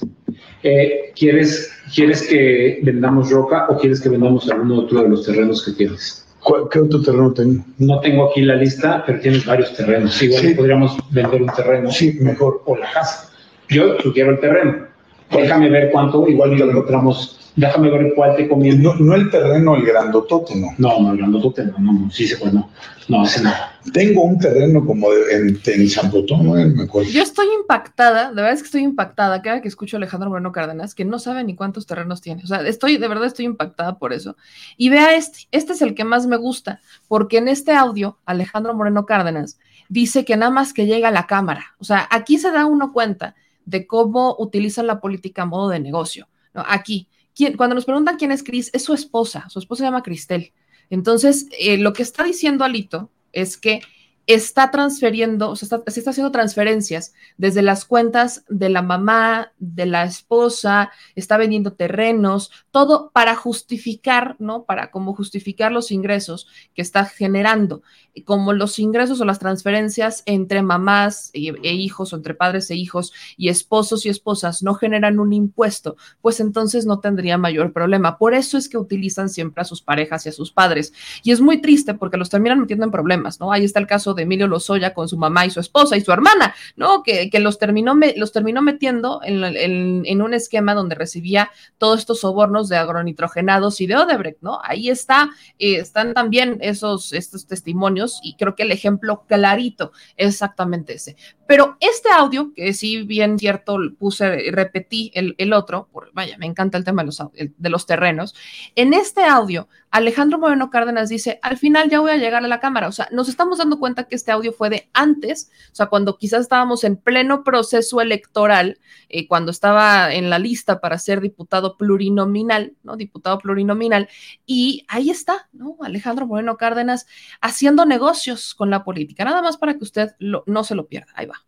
Eh, ¿quieres, ¿Quieres que vendamos roca o quieres que vendamos alguno otro de los terrenos que tienes? ¿Cuál- ¿Qué otro terreno tengo? No tengo aquí la lista, pero tienes varios terrenos. Igual Sí. podríamos vender un terreno Sí, mejor. o la casa. Yo sugiero el terreno. Déjame ver cuánto, igual lo encontramos. Déjame ver cuál te conviene. No, no el terreno, el grandotote, no. No, no, hablando tú, no, no, no, sí se puede, no. No, ese no. Tengo un terreno como de- en, en Champotón, no me acuerdo. Yo estoy impactada, de verdad es que estoy impactada cada que escucho a Alejandro Moreno Cárdenas, que no sabe ni cuántos terrenos tiene. O sea, estoy, de verdad estoy impactada por eso. Y vea este, este es el que más me gusta, porque en este audio, Alejandro Moreno Cárdenas dice que nada más que llega a la Cámara. O sea, aquí se da uno cuenta de cómo utilizan la política a modo de negocio. ¿no? Aquí, ¿quién- cuando nos preguntan quién es Cris, es su esposa, su esposa se llama Cristel. Entonces, eh, lo que está diciendo Alito es que está transfiriendo, o sea, se está haciendo transferencias desde las cuentas de la mamá, de la esposa, está vendiendo terrenos, todo para justificar, ¿no? Para como justificar los ingresos que está generando, Y como los ingresos o las transferencias entre mamás e, hijos o entre padres e hijos y esposos y esposas no generan un impuesto, pues entonces no tendría mayor problema. Por eso es que utilizan siempre a sus parejas y a sus padres. Y es muy triste porque los terminan metiendo en problemas, ¿no? Ahí está el caso de Emilio Lozoya con su mamá y su esposa y su hermana, ¿no? Que, que los, terminó me- los terminó metiendo en, en- en un esquema donde recibía todos estos sobornos de agronitrogenados y de Odebrecht, ¿no? Ahí está, eh, están también esos estos testimonios y creo que el ejemplo clarito es exactamente ese. Pero este audio, que sí bien cierto, puse, repetí el, otro, por, vaya, me encanta el tema de los, de los terrenos, en este audio, Alejandro Moreno Cárdenas dice, al final ya voy a llegar a la Cámara. O sea, nos estamos dando cuenta que este audio fue de antes, o sea, cuando quizás estábamos en pleno proceso electoral, eh, cuando estaba en la lista para ser diputado plurinominal, ¿no? Diputado plurinominal. Y ahí está, ¿no? Alejandro Moreno Cárdenas haciendo negocios con la política. Nada más para que usted no se lo pierda. Ahí va.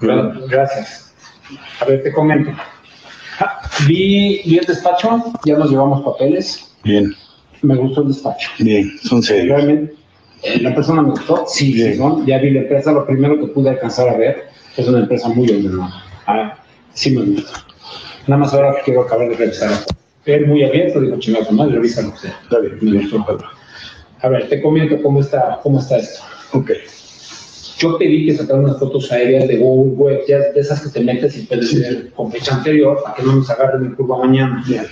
Gracias. A ver, te comento. Ah, vi el despacho, ya nos llevamos papeles Bien. Me gustó el despacho. Bien, son serios. Realmente, eh, la persona me gustó. Sí, sí, ¿no? Ya vi la empresa, lo primero que pude alcanzar a ver es una empresa muy ordenada. Ah, sí me gusta. Nada más ahora quiero acabar de revisar. Él muy abierto, dijo, chingado, madre, revisa lo que sea. Está bien, me gustó. A ver, te comento cómo está, cómo está esto. Ok. Yo pedí que sacaran unas fotos aéreas de Google Web, ya de esas que te metes y puedes ver con fecha anterior para que no nos agarren el curva mañana. Bien.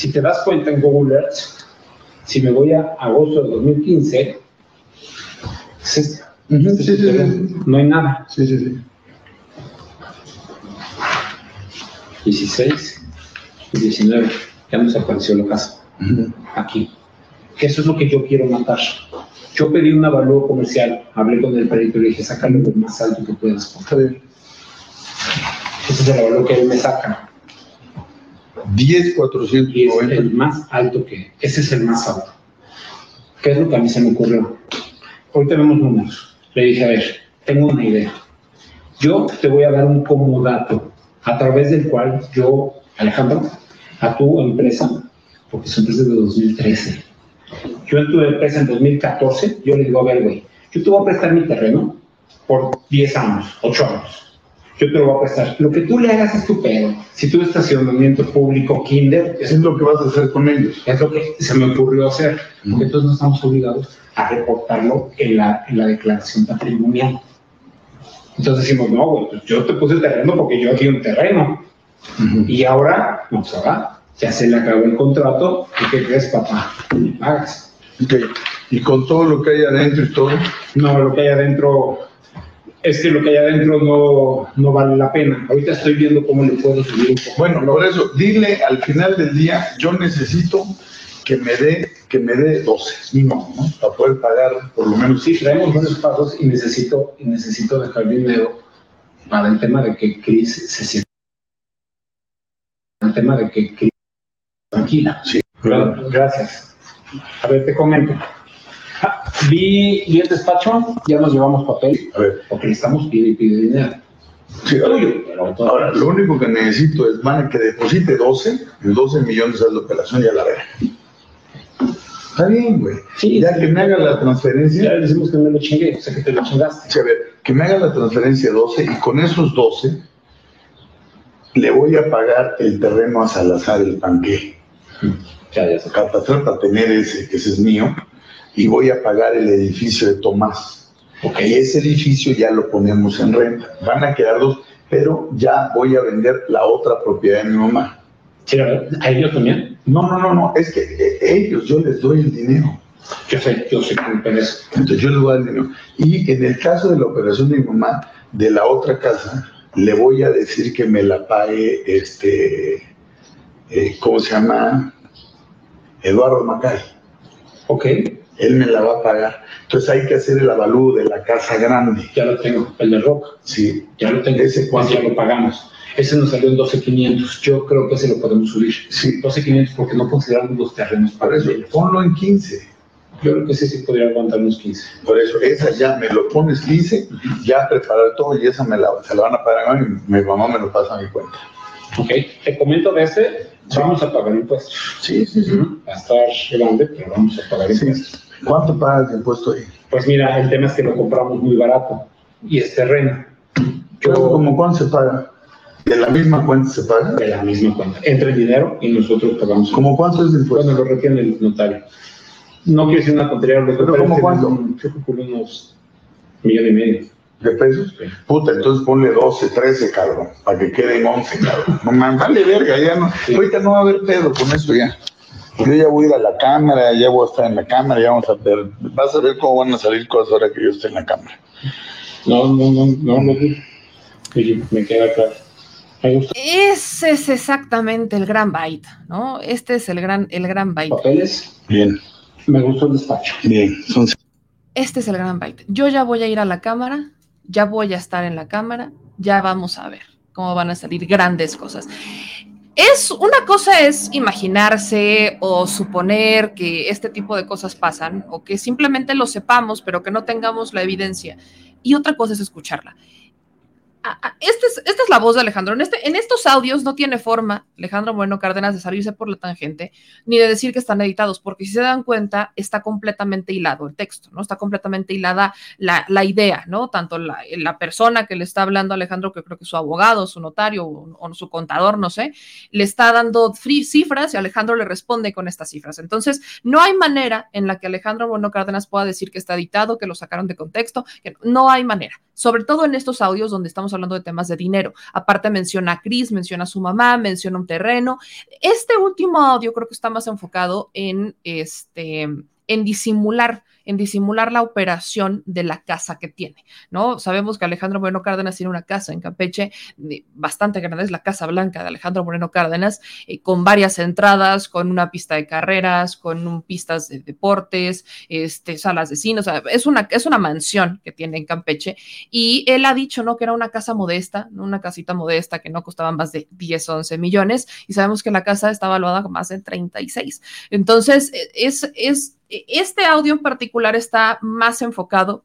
Si te das cuenta en Google Earth, si me voy a agosto de 2015, es este. sí, sí, sí. no hay nada. Sí, sí, sí. 16 y 19, ya nos apareció la casa. Aquí. Eso es lo que yo quiero matar. Yo pedí un avalúo comercial, hablé con el perito y le dije, sácalo lo más alto que puedas. Ese es el avalúo que él me saca. 10, 490. Y es el más alto que, ese es el más alto. ¿Qué es lo que a mí se me ocurrió? Hoy tenemos números. Le dije, a ver, tengo una idea. Yo te voy a dar un comodato a través del cual yo, Alejandro, a tu empresa, porque su empresa es de 2013. Yo en tu empresa en 2014, yo le digo, a ver, güey, yo te voy a prestar mi terreno por 10 años, 8 años yo te lo voy a prestar. Lo que tú le hagas es tu pedo. Si tú estacionamiento público, kinder... Eso es lo que vas a hacer con ellos. Es lo que se me ocurrió hacer. Porque entonces no estamos obligados a reportarlo en la, en la declaración patrimonial. Entonces decimos, no, güey, pues yo te puse el terreno porque yo aquí un terreno. Y ahora, no se va. Ya se le acabó el contrato. ¿Y qué crees, papá? Me pagas. ¿Y con todo lo que hay adentro y todo? No, lo que hay adentro es que lo que hay adentro no, no vale la pena. Ahorita estoy viendo cómo le puedo subir un poco. Bueno, por eso, dile al final del día, yo necesito que me dé que me dé 12 mínimo, ¿no? Para poder pagar por lo menos. Sí, traemos buenos pagos y necesito, y necesito dejar dinero para el tema de que Cris se sienta. El tema de que Cris tranquila. Sí. Gracias. A ver, te comento. Vi, vi el despacho, ya nos llevamos papel, A ver. porque estamos pide y pide dinero. Sí, ahora, pero lo único que necesito es, van que deposite 12, en 12 millones es la operación, ya la veré. Está bien, güey. Sí, ya que me haga la Ya transferencia, le decimos que me lo chingué, o sea que te lo chingaste. sí, a ver, que me haga la transferencia 12 y con esos 12 le voy a pagar el terreno a Salazar el Panqué. Ya, ya para tener ese, que ese es mío, y voy a pagar el edificio de Tomás. Ok. Y ese edificio ya lo ponemos en renta. Van a quedar dos, pero ya voy a vender la otra propiedad de mi mamá. ¿A ellos también? No, no, no, no, es que eh, ellos, yo les doy el dinero. Yo sé, yo sé que me. Entonces yo les voy a dar el dinero. Y en el caso de la operación de mi mamá, de la otra casa, le voy a decir que me la pague este, eh, ¿cómo se llama? Eduardo Macay. Ok, Él me la va a pagar. Entonces hay que hacer el avalúo de la casa grande. ya lo tengo, el de Rock, Sí, ya lo tengo. Ese cuánto? ya lo pagamos. Ese nos salió en 12.500, yo creo que ese lo podemos subir. sí. 12.500 porque no consideramos los terrenos para eso, ponlo en 15. Yo creo que ese sí podría aguantar unos 15. Por eso, esa ya me lo pones 15, ya preparar todo y esa me la, se la van a pagar a mí, mi mamá me lo pasa a mi cuenta. Ok, te comento de este, vamos a pagar impuestos. Sí, sí, sí. Va a estar grande, pero vamos a pagar Sí. ¿Cuánto pagas de impuesto ahí? Pues mira, el tema es que lo compramos muy barato y es terreno. Yo, ¿Cómo cuánto se paga? ¿De la misma cuenta se paga? de la misma cuenta. Entra el dinero y nosotros pagamos. ¿Cómo cuánto es de impuesto? Bueno, lo retiene el notario. No quiero decir una tontería, lo ¿Pero cómo cuánto? Yo calculo unos millón y medio. ¿De pesos? Sí. Puta, entonces ponle 12, 13, cabrón, para que queden 11, cabrón. No man, vale verga, ya no. Sí. Ahorita no va a haber pedo con eso ya. Yo ya voy a ir a la cámara, ya voy a estar en la cámara, ya vamos a ver. Vas a ver cómo van a salir cosas ahora que yo esté en la cámara. No, no, no, no, no. Me queda claro. Ese es exactamente el gran byte, ¿no? Este es el gran, el gran byte. ¿Papeles? Bien, Me gustó el despacho. bien. Son Este es el gran byte. Yo ya voy a ir a la cámara, ya voy a estar en la cámara, ya vamos a ver cómo van a salir grandes cosas. Es una cosa es imaginarse o suponer que este tipo de cosas pasan o que simplemente lo sepamos, pero que no tengamos la evidencia. Y otra cosa es escucharla. Ah, ah, Este es- esta es la voz de Alejandro. En, este, en estos audios no tiene forma Alejandro Bueno Cárdenas de salirse por la tangente ni de decir que están editados, porque si se dan cuenta, está completamente hilado el texto, ¿no? Está completamente hilada la, idea, ¿no? Tanto la, persona que le está hablando a Alejandro, que creo que su abogado, su notario o, su contador, no sé, le está dando free cifras y Alejandro le responde con estas cifras. Entonces, no hay manera en la que Alejandro Bueno Cárdenas pueda decir que está editado, que lo sacaron de contexto, que no hay manera. Sobre todo en estos audios donde estamos hablando de temas de dinero. Aparte menciona a Cris, menciona a su mamá, menciona un terreno. Este último audio creo que está más enfocado en este en disimular, en disimular la operación de la casa que tiene, ¿no? Sabemos que Alejandro Moreno Cárdenas tiene una casa en Campeche bastante grande, es la Casa Blanca de Alejandro Moreno Cárdenas, eh, con varias entradas, con una pista de carreras, con pistas de deportes, este, salas de cine, o sea, es una, es una mansión que tiene en Campeche y él ha dicho, ¿no? Que era una casa modesta, una casita modesta que no costaba más de 10 o 11 millones y sabemos que la casa está valuada con más de 36. Entonces, eh, es, es, este audio en particular está más enfocado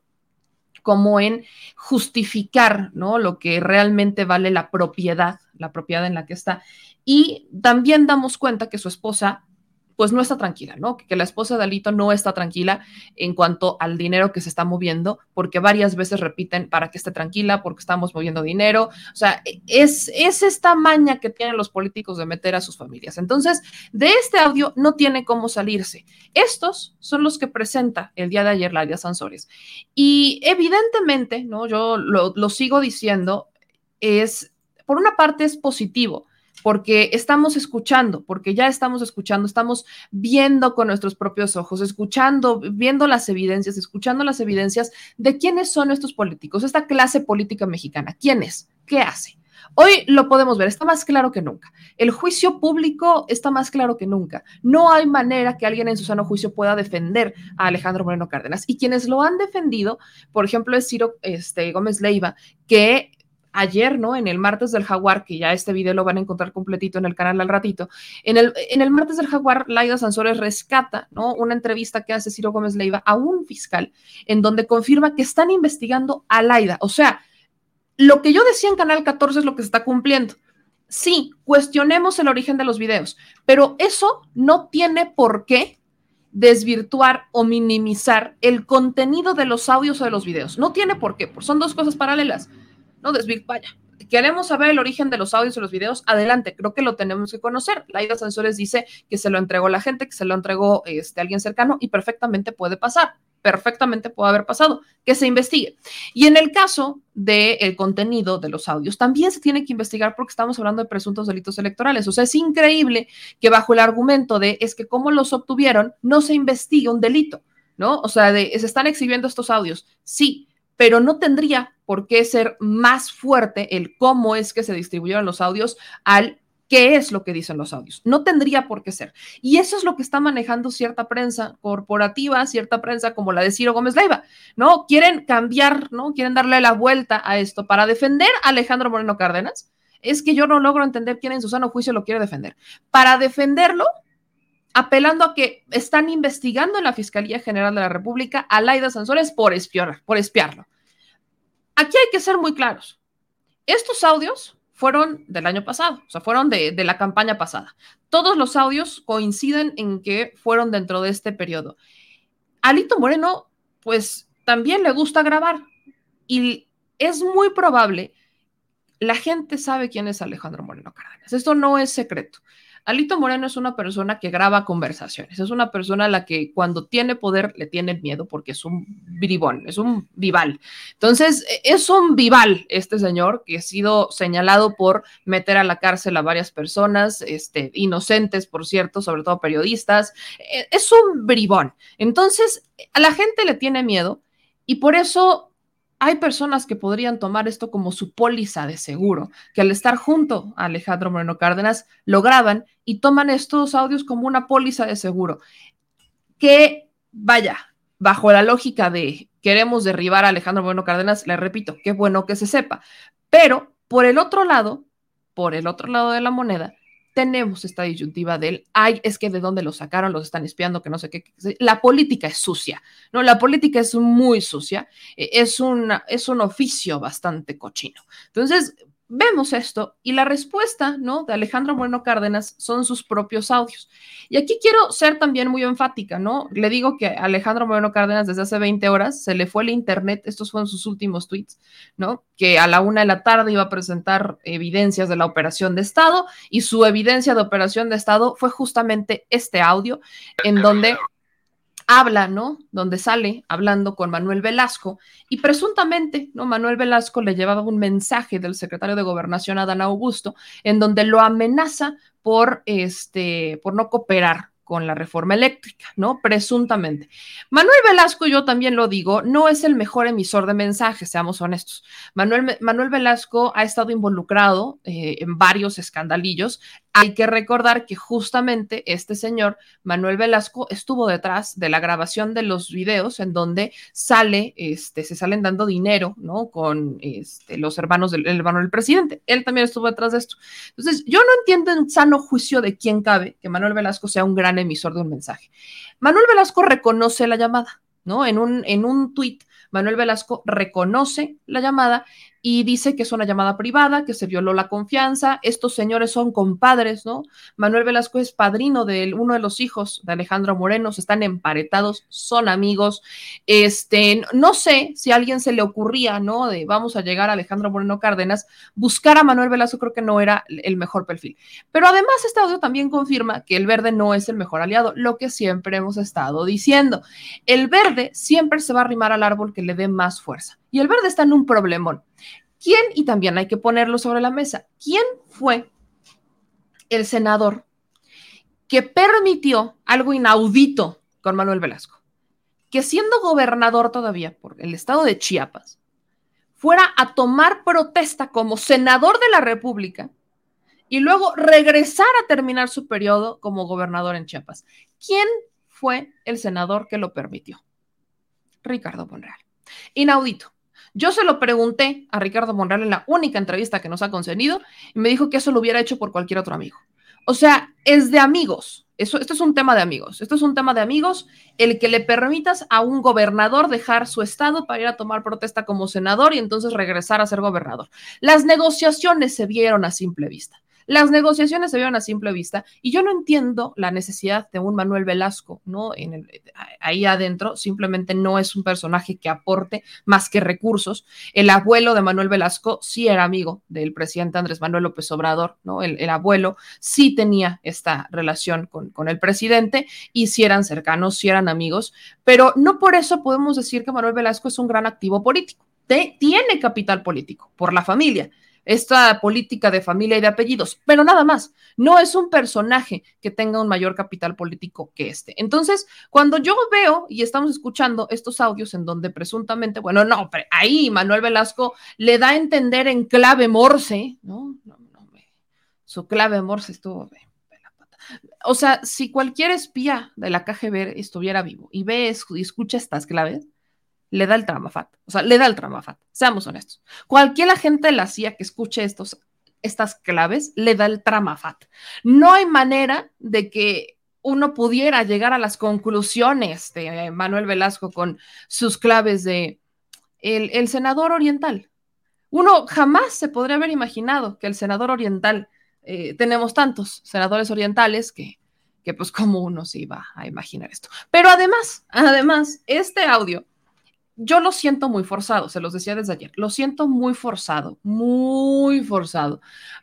como en justificar, ¿no? Lo que realmente vale la propiedad, la propiedad en la que está. Y también damos cuenta que su esposa pues no está tranquila, ¿no? Que, la esposa de Alito no está tranquila en cuanto al dinero que se está moviendo, porque varias veces repiten para que esté tranquila, porque estamos moviendo dinero. O sea, es, es esta maña que tienen los políticos de meter a sus familias. Entonces, de este audio no tiene cómo salirse. Estos son los que presenta el día de ayer Ladia Sansores. Y evidentemente, ¿no? Yo lo, lo sigo diciendo, es, por una parte es positivo, porque estamos escuchando, porque ya estamos escuchando, estamos viendo con nuestros propios ojos, escuchando, viendo las evidencias, escuchando las evidencias de quiénes son estos políticos, esta clase política mexicana, quién es, qué hace. Hoy lo podemos ver, está más claro que nunca. El juicio público está más claro que nunca. No hay manera que alguien en su sano juicio pueda defender a Alejandro Moreno Cárdenas. Y quienes lo han defendido, por ejemplo, es Ciro este, Gómez Leiva, que ayer, ¿no? En el martes del jaguar, que ya este video lo van a encontrar completito en el canal al ratito, en el, en el martes del jaguar, Laida Sansores rescata, ¿no? Una entrevista que hace Ciro Gómez Leiva a un fiscal en donde confirma que están investigando a Laida. O sea, lo que yo decía en Canal 14 es lo que se está cumpliendo. Sí, cuestionemos el origen de los videos, pero eso no tiene por qué desvirtuar o minimizar el contenido de los audios o de los videos. No tiene por qué, son dos cosas paralelas. No desvirtuar, vaya. Queremos saber el origen de los audios y los videos. Adelante, creo que lo tenemos que conocer. Laida Sansores dice que se lo entregó la gente, que se lo entregó este, alguien cercano y perfectamente puede pasar perfectamente puede haber pasado, que se investigue. Y en el caso del el contenido de los audios, también se tiene que investigar porque estamos hablando de presuntos delitos electorales. O sea, es increíble que bajo el argumento de es que cómo los obtuvieron, no se investigue un delito, ¿no? O sea, de, se están exhibiendo estos audios, sí, pero no tendría por qué ser más fuerte el cómo es que se distribuyeron los audios al qué es lo que dicen los audios. No tendría por qué ser. Y eso es lo que está manejando cierta prensa corporativa, cierta prensa como la de Ciro Gómez Leiva, ¿no? Quieren cambiar, ¿no? Quieren darle la vuelta a esto para defender a Alejandro Moreno Cárdenas. Es que yo no logro entender quién en su sano juicio lo quiere defender. Para defenderlo, apelando a que están investigando en la Fiscalía General de la República a Laida Sansores por espiar, por espiarlo. Aquí hay que ser muy claros. Estos audios fueron del año pasado, o sea, fueron de, la campaña pasada. Todos los audios coinciden en que fueron dentro de este periodo. Alito Moreno, pues también le gusta grabar y es muy probable, la gente sabe quién es Alejandro Moreno Cárdenas, esto no es secreto. Alito Moreno es una persona que graba conversaciones, es una persona a la que cuando tiene poder le tienen miedo porque es un bribón, es un vival. Entonces, es un vival este señor que ha sido señalado por meter a la cárcel a varias personas, este, inocentes, por cierto, sobre todo periodistas. Es un bribón. Entonces, a la gente le tiene miedo y por eso hay personas que podrían tomar esto como su póliza de seguro, que al estar junto a Alejandro Moreno Cárdenas lo graban y toman estos audios como una póliza de seguro. Que, vaya, bajo la lógica de queremos derribar a Alejandro Moreno Cárdenas, le repito, qué bueno que se sepa. Pero por el otro lado, por el otro lado de la moneda, tenemos esta disyuntiva del, ay, es que de dónde lo sacaron, los están espiando, que no sé qué. La política es sucia, ¿no? La política es muy sucia, e, es, una, es un oficio bastante cochino. Entonces, vemos esto y la respuesta, ¿no? De Alejandro Moreno Cárdenas son sus propios audios. Y aquí quiero ser también muy enfática, ¿no? Le digo que Alejandro Moreno Cárdenas desde hace 20 horas se le fue el internet, estos fueron sus últimos tweets, ¿no? Que a la una de la tarde iba a presentar evidencias de la operación de Estado y su evidencia de operación de Estado fue justamente este audio en donde habla, ¿no? Donde sale hablando con Manuel Velasco y presuntamente, ¿no? Manuel Velasco le llevaba un mensaje del secretario de Gobernación Adán Augusto en donde lo amenaza por este por no cooperar con la reforma eléctrica, ¿no? Presuntamente. Manuel Velasco, yo también lo digo, no es el mejor emisor de mensajes, seamos honestos. Manuel, Manuel Velasco ha estado involucrado eh, en varios escandalillos. Hay que recordar que justamente este señor, Manuel Velasco, estuvo detrás de la grabación de los videos en donde sale, este, se salen dando dinero, ¿no? Con este, los hermanos del hermano del presidente. Él también estuvo detrás de esto. Entonces, yo no entiendo en sano juicio de quién cabe que Manuel Velasco sea un gran emisor de un mensaje. Manuel Velasco reconoce la llamada, ¿no? En un, en un tuit, Manuel Velasco reconoce la llamada y dice que es una llamada privada, que se violó la confianza. Estos señores son compadres, ¿no? Manuel Velasco es padrino de uno de los hijos de Alejandro Moreno, están emparetados, son amigos. Este, no sé si a alguien se le ocurría, ¿no? De vamos a llegar a Alejandro Moreno Cárdenas, buscar a Manuel Velasco creo que no era el mejor perfil. Pero además este audio también confirma que el verde no es el mejor aliado, lo que siempre hemos estado diciendo. El verde siempre se va a arrimar al árbol que le dé más fuerza. Y el verde está en un problemón. ¿Quién? Y también hay que ponerlo sobre la mesa. ¿Quién fue el senador que permitió algo inaudito con Manuel Velasco? Que siendo gobernador todavía por el estado de Chiapas, fuera a tomar protesta como senador de la República y luego regresar a terminar su periodo como gobernador en Chiapas. ¿Quién fue el senador que lo permitió? Ricardo Monreal. Inaudito. Yo se lo pregunté a Ricardo Monreal en la única entrevista que nos ha concedido y me dijo que eso lo hubiera hecho por cualquier otro amigo. O sea, es de amigos. Eso, esto es un tema de amigos. Esto es un tema de amigos. El que le permitas a un gobernador dejar su estado para ir a tomar protesta como senador y entonces regresar a ser gobernador. Las negociaciones se vieron a simple vista. Las negociaciones se vieron a simple vista y yo no entiendo la necesidad de un Manuel Velasco, ¿no? En el, ahí adentro simplemente no es un personaje que aporte más que recursos. El abuelo de Manuel Velasco sí era amigo del presidente Andrés Manuel López Obrador, ¿no? El, el abuelo sí tenía esta relación con, con el presidente y sí eran cercanos, sí eran amigos, pero no por eso podemos decir que Manuel Velasco es un gran activo político. tiene capital político por la familia esta política de familia y de apellidos, pero nada más, no es un personaje que tenga un mayor capital político que este. Entonces, cuando yo veo y estamos escuchando estos audios en donde presuntamente, bueno, no, pero ahí Manuel Velasco le da a entender en clave morse, ¿no? no, no su clave morse estuvo... O sea, si cualquier espía de la KGB estuviera vivo y ve y escucha estas claves, le da el tramafat. O sea, le da el tramafat. Seamos honestos. Cualquier agente de la CIA que escuche estos, estas claves le da el tramafat. No hay manera de que uno pudiera llegar a las conclusiones de Manuel Velasco con sus claves de el, senador oriental. Uno jamás se podría haber imaginado que el senador oriental, eh, tenemos tantos senadores orientales que, que pues como uno se iba a imaginar esto. Pero además, además, este audio yo lo siento muy forzado, se los decía desde ayer, lo siento muy forzado, muy forzado,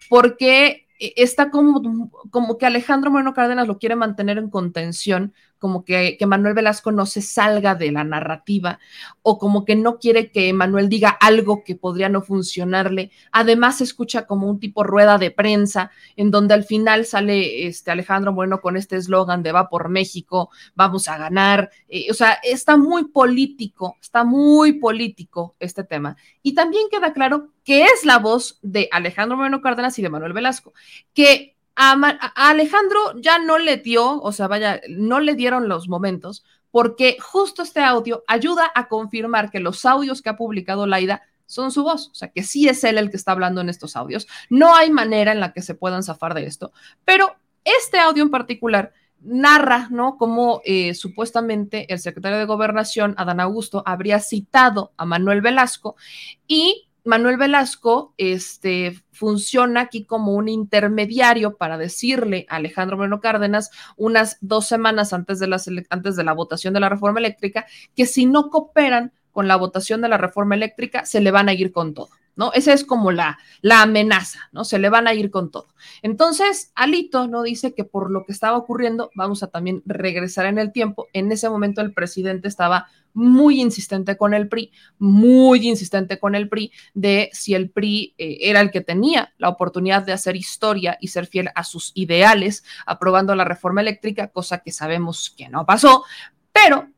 porque está como, como que Alejandro Moreno Cárdenas lo quiere mantener en contención como que, que, Manuel Velasco no se salga de la narrativa o como que no quiere que Manuel diga algo que podría no funcionarle. Además, se escucha como un tipo rueda de prensa en donde al final sale este Alejandro Bueno con este eslogan de va por México, vamos a ganar. Eh, o sea, está muy político, está muy político este tema. Y también queda claro que es la voz de Alejandro Moreno Cárdenas y de Manuel Velasco, que a, Alejandro ya no le dio, o sea, vaya, no le dieron los momentos, porque justo este audio ayuda a confirmar que los audios que ha publicado Laida son su voz, o sea, que sí es él el que está hablando en estos audios. No hay manera en la que se puedan zafar de esto, pero este audio en particular narra, ¿no? Cómo eh, supuestamente el secretario de Gobernación, Adán Augusto, habría citado a Manuel Velasco y Manuel Velasco este, funciona aquí como un intermediario para decirle a Alejandro Moreno Cárdenas unas dos semanas antes de, antes de la votación de la reforma eléctrica que si no cooperan con la votación de la reforma eléctrica se le van a ir con todo. ¿No? Esa es como la, la amenaza, ¿no? Se le van a ir con todo. Entonces, Alito, ¿no? Dice que por lo que estaba ocurriendo, vamos a también regresar en el tiempo. En ese momento el presidente estaba muy insistente con el PRI, muy insistente con el PRI, de si el PRI eh, era el que tenía la oportunidad de hacer historia y ser fiel a sus ideales, aprobando la reforma eléctrica, cosa que sabemos que no pasó, pero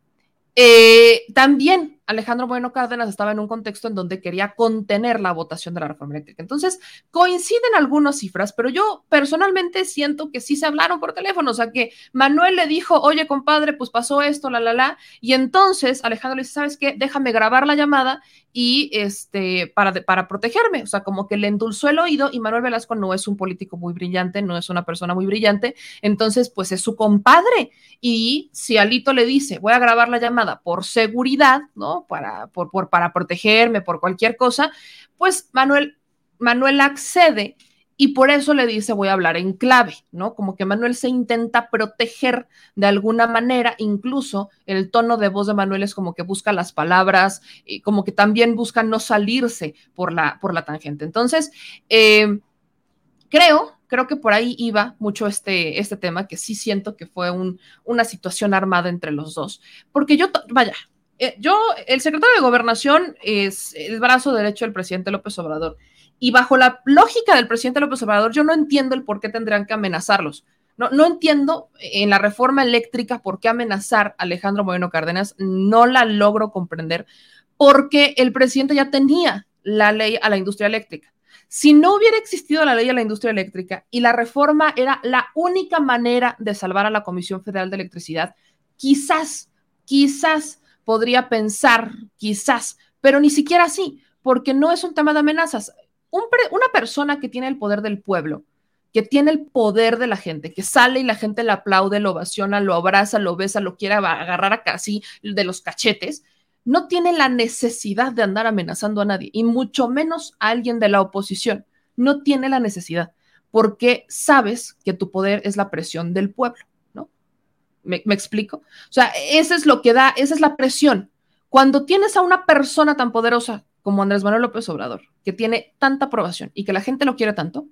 eh, también Alejandro Bueno Cárdenas estaba en un contexto en donde quería contener la votación de la reforma eléctrica. Entonces, coinciden algunas cifras, pero yo personalmente siento que sí se hablaron por teléfono, o sea, que Manuel le dijo, oye, compadre, pues pasó esto, la, la, la, y entonces Alejandro le dice, ¿sabes qué? Déjame grabar la llamada y este, para, para protegerme, o sea, como que le endulzó el oído y Manuel Velasco no es un político muy brillante, no es una persona muy brillante, entonces, pues es su compadre. Y si Alito le dice, voy a grabar la llamada por seguridad, ¿no? Para, por, por, para protegerme, por cualquier cosa, pues Manuel, Manuel accede y por eso le dice voy a hablar en clave, ¿no? Como que Manuel se intenta proteger de alguna manera, incluso el tono de voz de Manuel es como que busca las palabras, y como que también busca no salirse por la, por la tangente. Entonces, eh, creo, creo que por ahí iba mucho este, este tema, que sí siento que fue un, una situación armada entre los dos, porque yo, vaya, eh, yo, el secretario de Gobernación es el brazo derecho del presidente López Obrador. Y bajo la lógica del presidente López Obrador, yo no entiendo el por qué tendrían que amenazarlos. No, no entiendo en la reforma eléctrica por qué amenazar a Alejandro Moreno Cárdenas. No la logro comprender porque el presidente ya tenía la ley a la industria eléctrica. Si no hubiera existido la ley a la industria eléctrica y la reforma era la única manera de salvar a la Comisión Federal de Electricidad, quizás, quizás podría pensar, quizás, pero ni siquiera así, porque no es un tema de amenazas. una persona que tiene el poder del pueblo, que tiene el poder de la gente, que sale y la gente le aplaude, lo ovaciona, lo abraza, lo besa, lo quiere agarrar casi de los cachetes, no tiene la necesidad de andar amenazando a nadie, y mucho menos a alguien de la oposición. No tiene la necesidad, porque sabes que tu poder es la presión del pueblo. ¿Me, explico? O sea, eso es lo que da, esa es la presión. Cuando tienes a una persona tan poderosa como Andrés Manuel López Obrador, que tiene tanta aprobación y que la gente lo quiere tanto,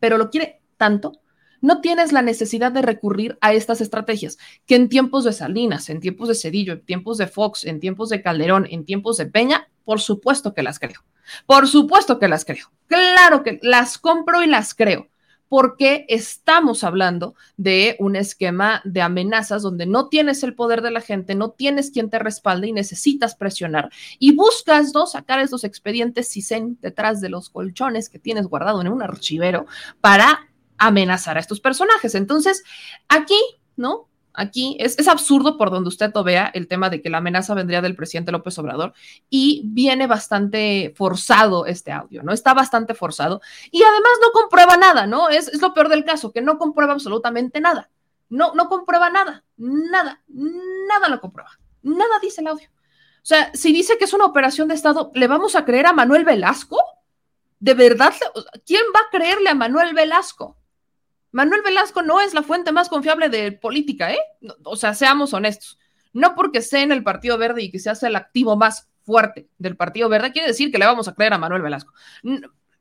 pero lo quiere tanto, no tienes la necesidad de recurrir a estas estrategias que en tiempos de Salinas, en tiempos de Cedillo, en tiempos de Fox, en tiempos de Calderón, en tiempos de Peña, por supuesto que las creo. Por supuesto que las creo. Claro que las compro y las creo porque estamos hablando de un esquema de amenazas donde no tienes el poder de la gente, no tienes quien te respalde y necesitas presionar. Y buscas ¿no? sacar esos expedientes CISEN detrás de los colchones que tienes guardado en un archivero para amenazar a estos personajes. Entonces, aquí, ¿no? Aquí es, absurdo por donde usted lo vea el tema de que la amenaza vendría del presidente López Obrador y viene bastante forzado este audio, ¿no? Está bastante forzado y además no comprueba nada, ¿no? Es, es lo peor del caso, que no comprueba absolutamente nada. No, no comprueba nada, nada, nada lo comprueba. Nada dice el audio. O sea, si dice que es una operación de Estado, ¿le vamos a creer a Manuel Velasco? ¿De verdad? ¿Quién va a creerle a Manuel Velasco? Manuel Velasco no es la fuente más confiable de política, ¿eh? O sea, seamos honestos. No porque sea en el Partido Verde y que se el activo más fuerte del Partido Verde, quiere decir que le vamos a creer a Manuel Velasco.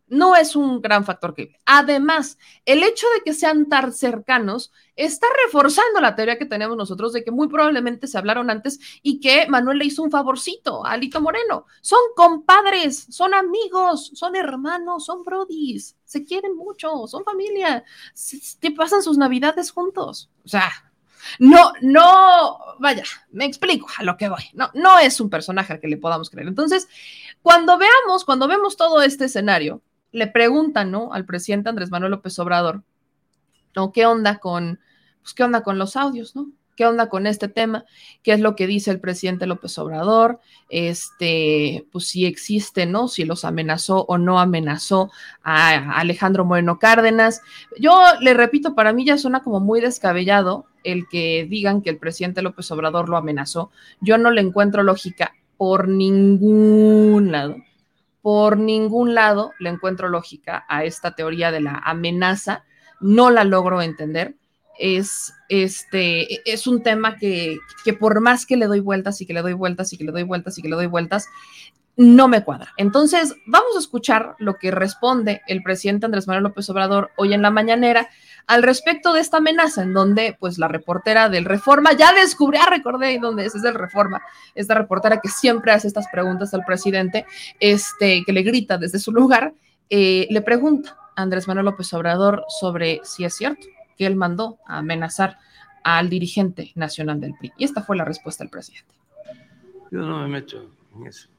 no es un gran factor que... Además, el hecho de que sean tan cercanos está reforzando la teoría que tenemos nosotros de que muy probablemente se hablaron antes y que Manuel le hizo un favorcito a Alito Moreno. Son compadres, son amigos, son hermanos, son brodis, se quieren mucho, son familia, te pasan sus navidades juntos. O sea, no, no, vaya, me explico a lo que voy. No, no es un personaje al que le podamos creer. Entonces, cuando veamos, cuando vemos todo este escenario, le preguntan, ¿no? Al presidente Andrés Manuel López Obrador, ¿no? ¿Qué onda con, pues, qué onda con los audios, ¿no? ¿Qué onda con este tema? ¿Qué es lo que dice el presidente López Obrador? Este, pues si existe, ¿no? Si los amenazó o no amenazó a Alejandro Moreno Cárdenas. Yo le repito, para mí ya suena como muy descabellado el que digan que el presidente López Obrador lo amenazó. Yo no le encuentro lógica por ningún lado por ningún lado le encuentro lógica a esta teoría de la amenaza, no la logro entender. Es, este, es un tema que, que por más que le doy vueltas y que le doy vueltas y que le doy vueltas y que le doy vueltas, no me cuadra. Entonces, vamos a escuchar lo que responde el presidente Andrés Manuel López Obrador hoy en la mañanera al respecto de esta amenaza, en donde pues la reportera del Reforma ya descubrió, ah, recordé dónde es, es del Reforma, esta reportera que siempre hace estas preguntas al presidente, este, que le grita desde su lugar, eh, le pregunta a Andrés Manuel López Obrador sobre si es cierto que él mandó a amenazar al dirigente nacional del PRI. Y esta fue la respuesta del presidente. Yo no me meto en eso.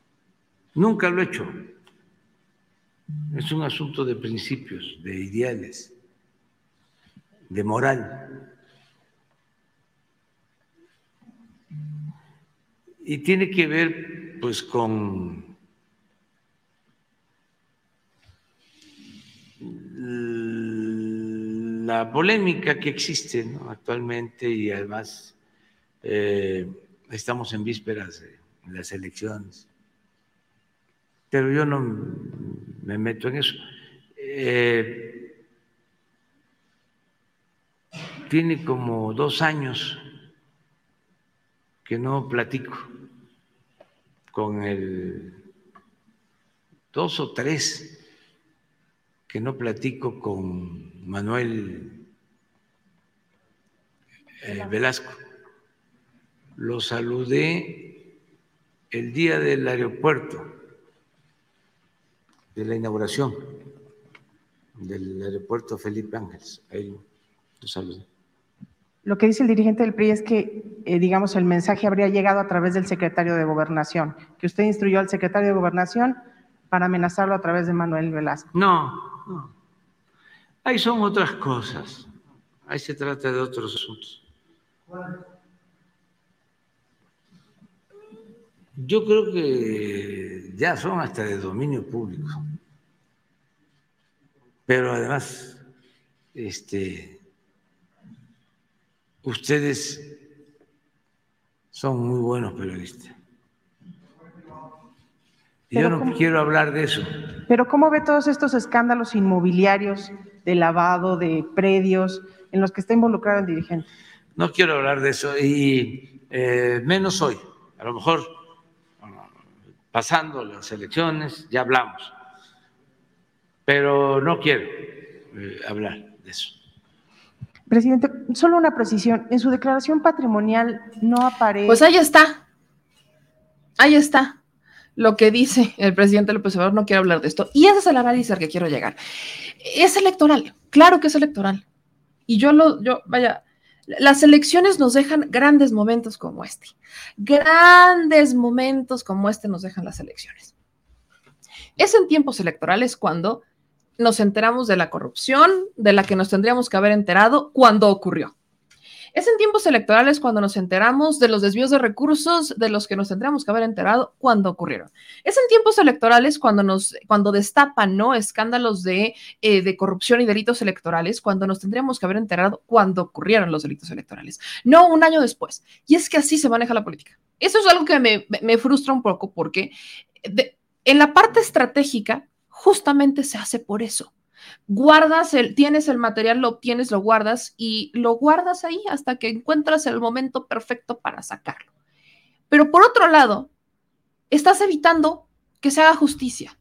Nunca lo he hecho. Es un asunto de principios, de ideales de moral. Y tiene que ver pues con la polémica que existe actualmente y además eh, estamos en vísperas de las elecciones. Pero yo no me meto en eso. Eh, tiene como dos años que no platico con el dos o tres que no platico con Manuel eh, Velasco. Lo saludé el día del aeropuerto, de la inauguración del aeropuerto Felipe Ángeles. Ahí lo saludé. Lo que dice el dirigente del PRI es que, eh, digamos, el mensaje habría llegado a través del secretario de Gobernación, que usted instruyó al secretario de Gobernación para amenazarlo a través de Manuel Velasco. No, no. Ahí son otras cosas. Ahí se trata de otros asuntos. Yo creo que ya son hasta de dominio público. Pero además, este, ustedes son muy buenos periodistas. Yo no quiero hablar de eso. Pero ¿cómo ve todos estos escándalos inmobiliarios de lavado de predios en los que está involucrado el dirigente? No quiero hablar de eso y eh, menos hoy. A lo mejor pasando las elecciones ya hablamos, pero no quiero eh, hablar de eso. Presidente, solo una precisión. En su declaración patrimonial no aparece. Pues ahí está. Ahí está lo que dice el presidente López Obrador. No quiero hablar de esto. Y ese es el análisis al que quiero llegar. Es electoral. Claro que es electoral. Y yo lo, yo, vaya, las elecciones nos dejan grandes momentos como este. Grandes momentos como este nos dejan las elecciones. Es en tiempos electorales cuando nos enteramos de la corrupción de la que nos tendríamos que haber enterado cuando ocurrió. Es en tiempos electorales cuando nos enteramos de los desvíos de recursos de los que nos tendríamos que haber enterado cuando ocurrieron. Es en tiempos electorales cuando nos cuando destapan no escándalos de, eh, de corrupción y delitos electorales cuando nos tendríamos que haber enterado cuando ocurrieron los delitos electorales, no un año después. Y es que así se maneja la política. Eso es algo que me, me frustra un poco porque en la parte estratégica justamente se hace por eso. Guardas el, tienes el material, lo obtienes, lo guardas y lo guardas ahí hasta que encuentras el momento perfecto para sacarlo. Pero por otro lado, estás evitando que se haga justicia,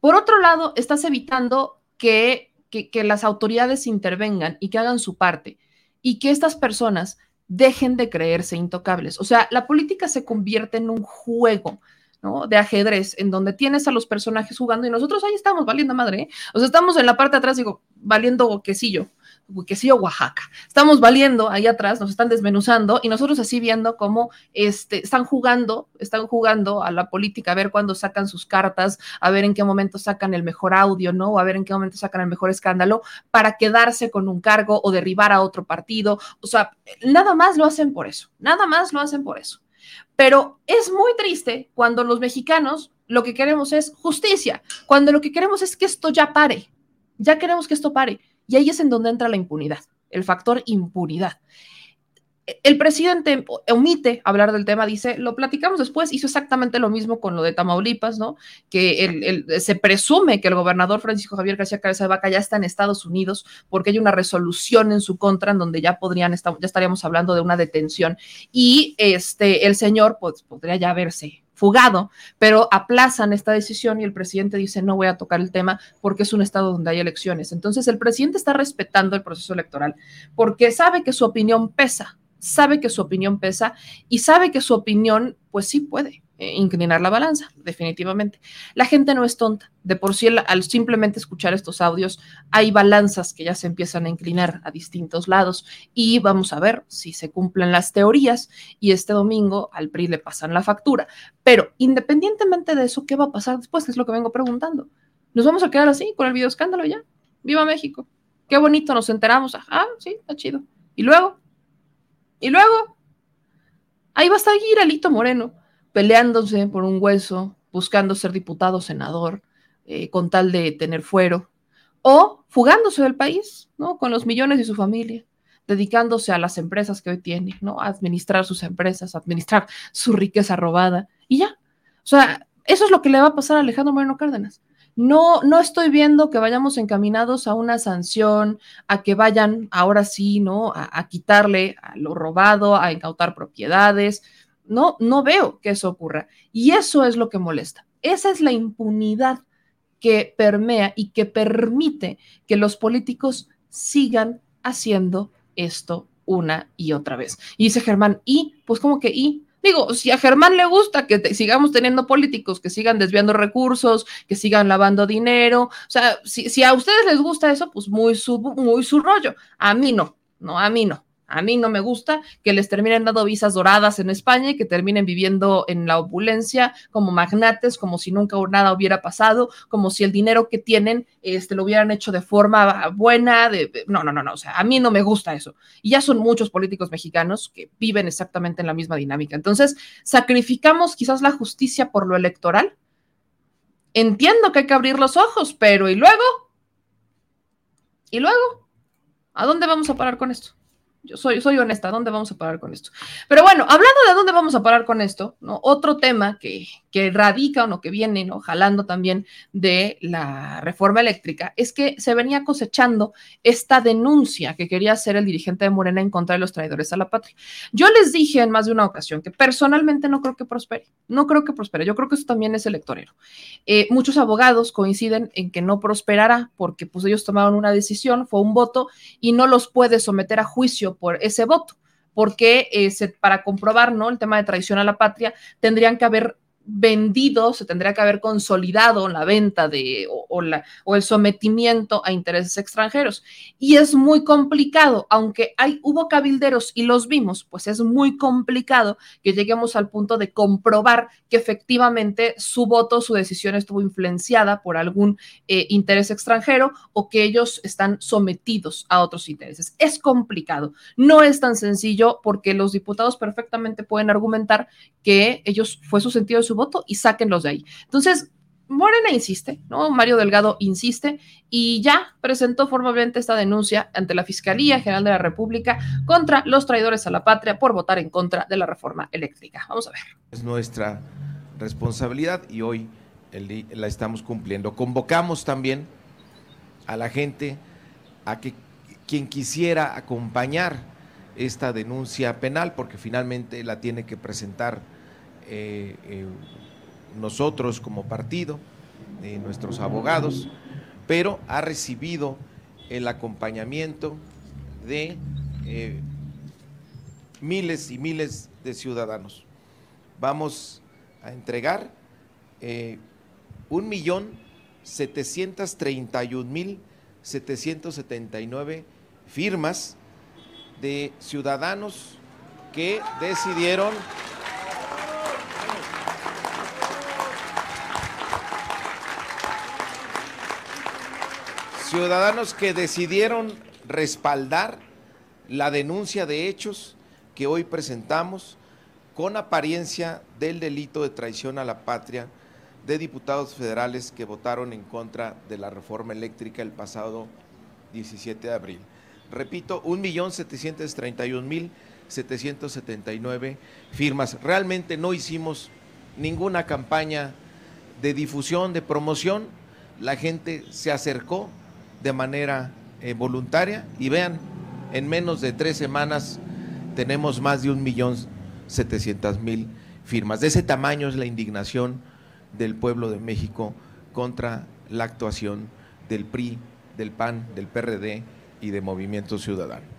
Por otro lado, estás evitando que, que, las autoridades intervengan y que hagan su parte y que estas personas dejen de creerse intocables. O sea, la política se convierte en un juego. De ajedrez, en donde tienes a los personajes jugando y nosotros ahí estamos valiendo madre, ¿eh? o sea, estamos en la parte de atrás, digo, valiendo quesillo, quesillo Oaxaca. Estamos valiendo ahí atrás, nos están desmenuzando y nosotros así viendo cómo este, están jugando, están jugando a la política, a ver cuándo sacan sus cartas, a ver en qué momento sacan el mejor audio, ¿no? O a ver en qué momento sacan el mejor escándalo para quedarse con un cargo o derribar a otro partido. O sea, nada más lo hacen por eso, nada más lo hacen por eso. Pero es muy triste cuando los mexicanos lo que queremos es justicia, cuando lo que queremos es que esto ya pare, ya queremos que esto pare. Y ahí es en donde entra la impunidad, el factor impunidad. El presidente omite hablar del tema, dice, lo platicamos después, hizo exactamente lo mismo con lo de Tamaulipas, ¿no? Que se presume que el gobernador Francisco Javier García Cabeza de Vaca ya está en Estados Unidos porque hay una resolución en su contra en donde ya podrían, ya estaríamos hablando de una detención y este, el señor pues, podría ya verse fugado, pero aplazan esta decisión y el presidente dice no voy a tocar el tema porque es un estado donde hay elecciones. Entonces el presidente está respetando el proceso electoral porque sabe que su opinión pesa, sabe que su opinión pesa y sabe que su opinión pues sí puede eh, inclinar la balanza, definitivamente. La gente no es tonta. De por sí, al simplemente escuchar estos audios, hay balanzas que ya se empiezan a inclinar a distintos lados y vamos a ver si se cumplen las teorías y este domingo al PRI le pasan la factura. Pero independientemente de eso, ¿qué va a pasar después? Es lo que vengo preguntando. ¿Nos vamos a quedar así con el video escándalo ya? ¡Viva México! Qué bonito, nos enteramos. Ah, sí, está chido. ¿Y luego? ¿Y luego? Ahí va a estar Alito Moreno peleándose por un hueso, buscando ser diputado, senador, eh, con tal de tener fuero, o fugándose del país, ¿no? Con los millones de su familia, dedicándose a las empresas que hoy tiene, ¿no? A administrar sus empresas, a administrar su riqueza robada, y ya. O sea, eso es lo que le va a pasar a Alejandro Moreno Cárdenas. No, no estoy viendo que vayamos encaminados a una sanción, a que vayan ahora sí, ¿no? a quitarle a lo robado, a incautar propiedades. No, no veo que eso ocurra. Y eso es lo que molesta. Esa es la impunidad que permea y que permite que los políticos sigan haciendo esto una y otra vez. Y dice Germán, ¿y? Pues como que ¿y? Digo, si a Germán le gusta que sigamos teniendo políticos que sigan desviando recursos, que sigan lavando dinero, o sea, si, si a ustedes les gusta eso, pues muy su, muy su rollo. A mí no, no, a mí no. A mí no me gusta que les terminen dando visas doradas en España y que terminen viviendo en la opulencia como magnates, como si nunca nada hubiera pasado, como si el dinero que tienen este, lo hubieran hecho de forma buena. De, no, no, no, no. O sea, a mí no me gusta eso. Y ya son muchos políticos mexicanos que viven exactamente en la misma dinámica. Entonces, sacrificamos quizás la justicia por lo electoral. Entiendo que hay que abrir los ojos, pero ¿y luego? ¿Y luego? ¿A dónde vamos a parar con esto? Yo soy, soy honesta, ¿dónde vamos a parar con esto? Pero bueno, hablando de dónde vamos a parar con esto, ¿no? Otro tema que, que radica o no, que viene, ¿no? Jalando también de la reforma eléctrica, es que se venía cosechando esta denuncia que quería hacer el dirigente de Morena en contra de los traidores a la patria. Yo les dije en más de una ocasión que personalmente no creo que prospere, no creo que prospere, yo creo que eso también es electorero. Eh, muchos abogados coinciden en que no prosperará porque pues ellos tomaron una decisión, fue un voto y no los puede someter a juicio por ese voto, porque eh, para comprobar ¿no? el tema de traición a la patria, tendrían que haber vendido, se tendría que haber consolidado la venta de, o, la, o, el sometimiento a intereses extranjeros. Y es muy complicado, aunque hay, hubo cabilderos y los vimos, pues es muy complicado que lleguemos al punto de comprobar que efectivamente su voto, su decisión estuvo influenciada por algún eh, interés extranjero o que ellos están sometidos a otros intereses. Es complicado, no es tan sencillo porque los diputados perfectamente pueden argumentar que ellos fue su sentido de su voto y sáquenlos de ahí. Entonces, Morena insiste, ¿no? Mario Delgado insiste y ya presentó formalmente esta denuncia ante la Fiscalía General de la República contra los traidores a la patria por votar en contra de la reforma eléctrica. Vamos a ver. Es nuestra responsabilidad y hoy la estamos cumpliendo. Convocamos también a la gente a que quien quisiera acompañar esta denuncia penal, porque finalmente la tiene que presentar eh, eh, nosotros como partido, de nuestros abogados, pero ha recibido el acompañamiento de eh, miles y miles de ciudadanos. Vamos a entregar eh, un millón setecientos treinta y un mil setecientos setenta y nueve firmas de ciudadanos que decidieron ciudadanos que decidieron respaldar la denuncia de hechos que hoy presentamos con apariencia del delito de traición a la patria de diputados federales que votaron en contra de la reforma eléctrica el pasado 17 de abril. Repito, 1.731.779 firmas. Realmente no hicimos ninguna campaña de difusión, de promoción. La gente se acercó de manera eh, voluntaria y vean, en menos de tres semanas tenemos más de un millón setecientas mil firmas. De ese tamaño es la indignación del pueblo de México contra la actuación del PRI, del PAN, del PRD y de Movimiento Ciudadano.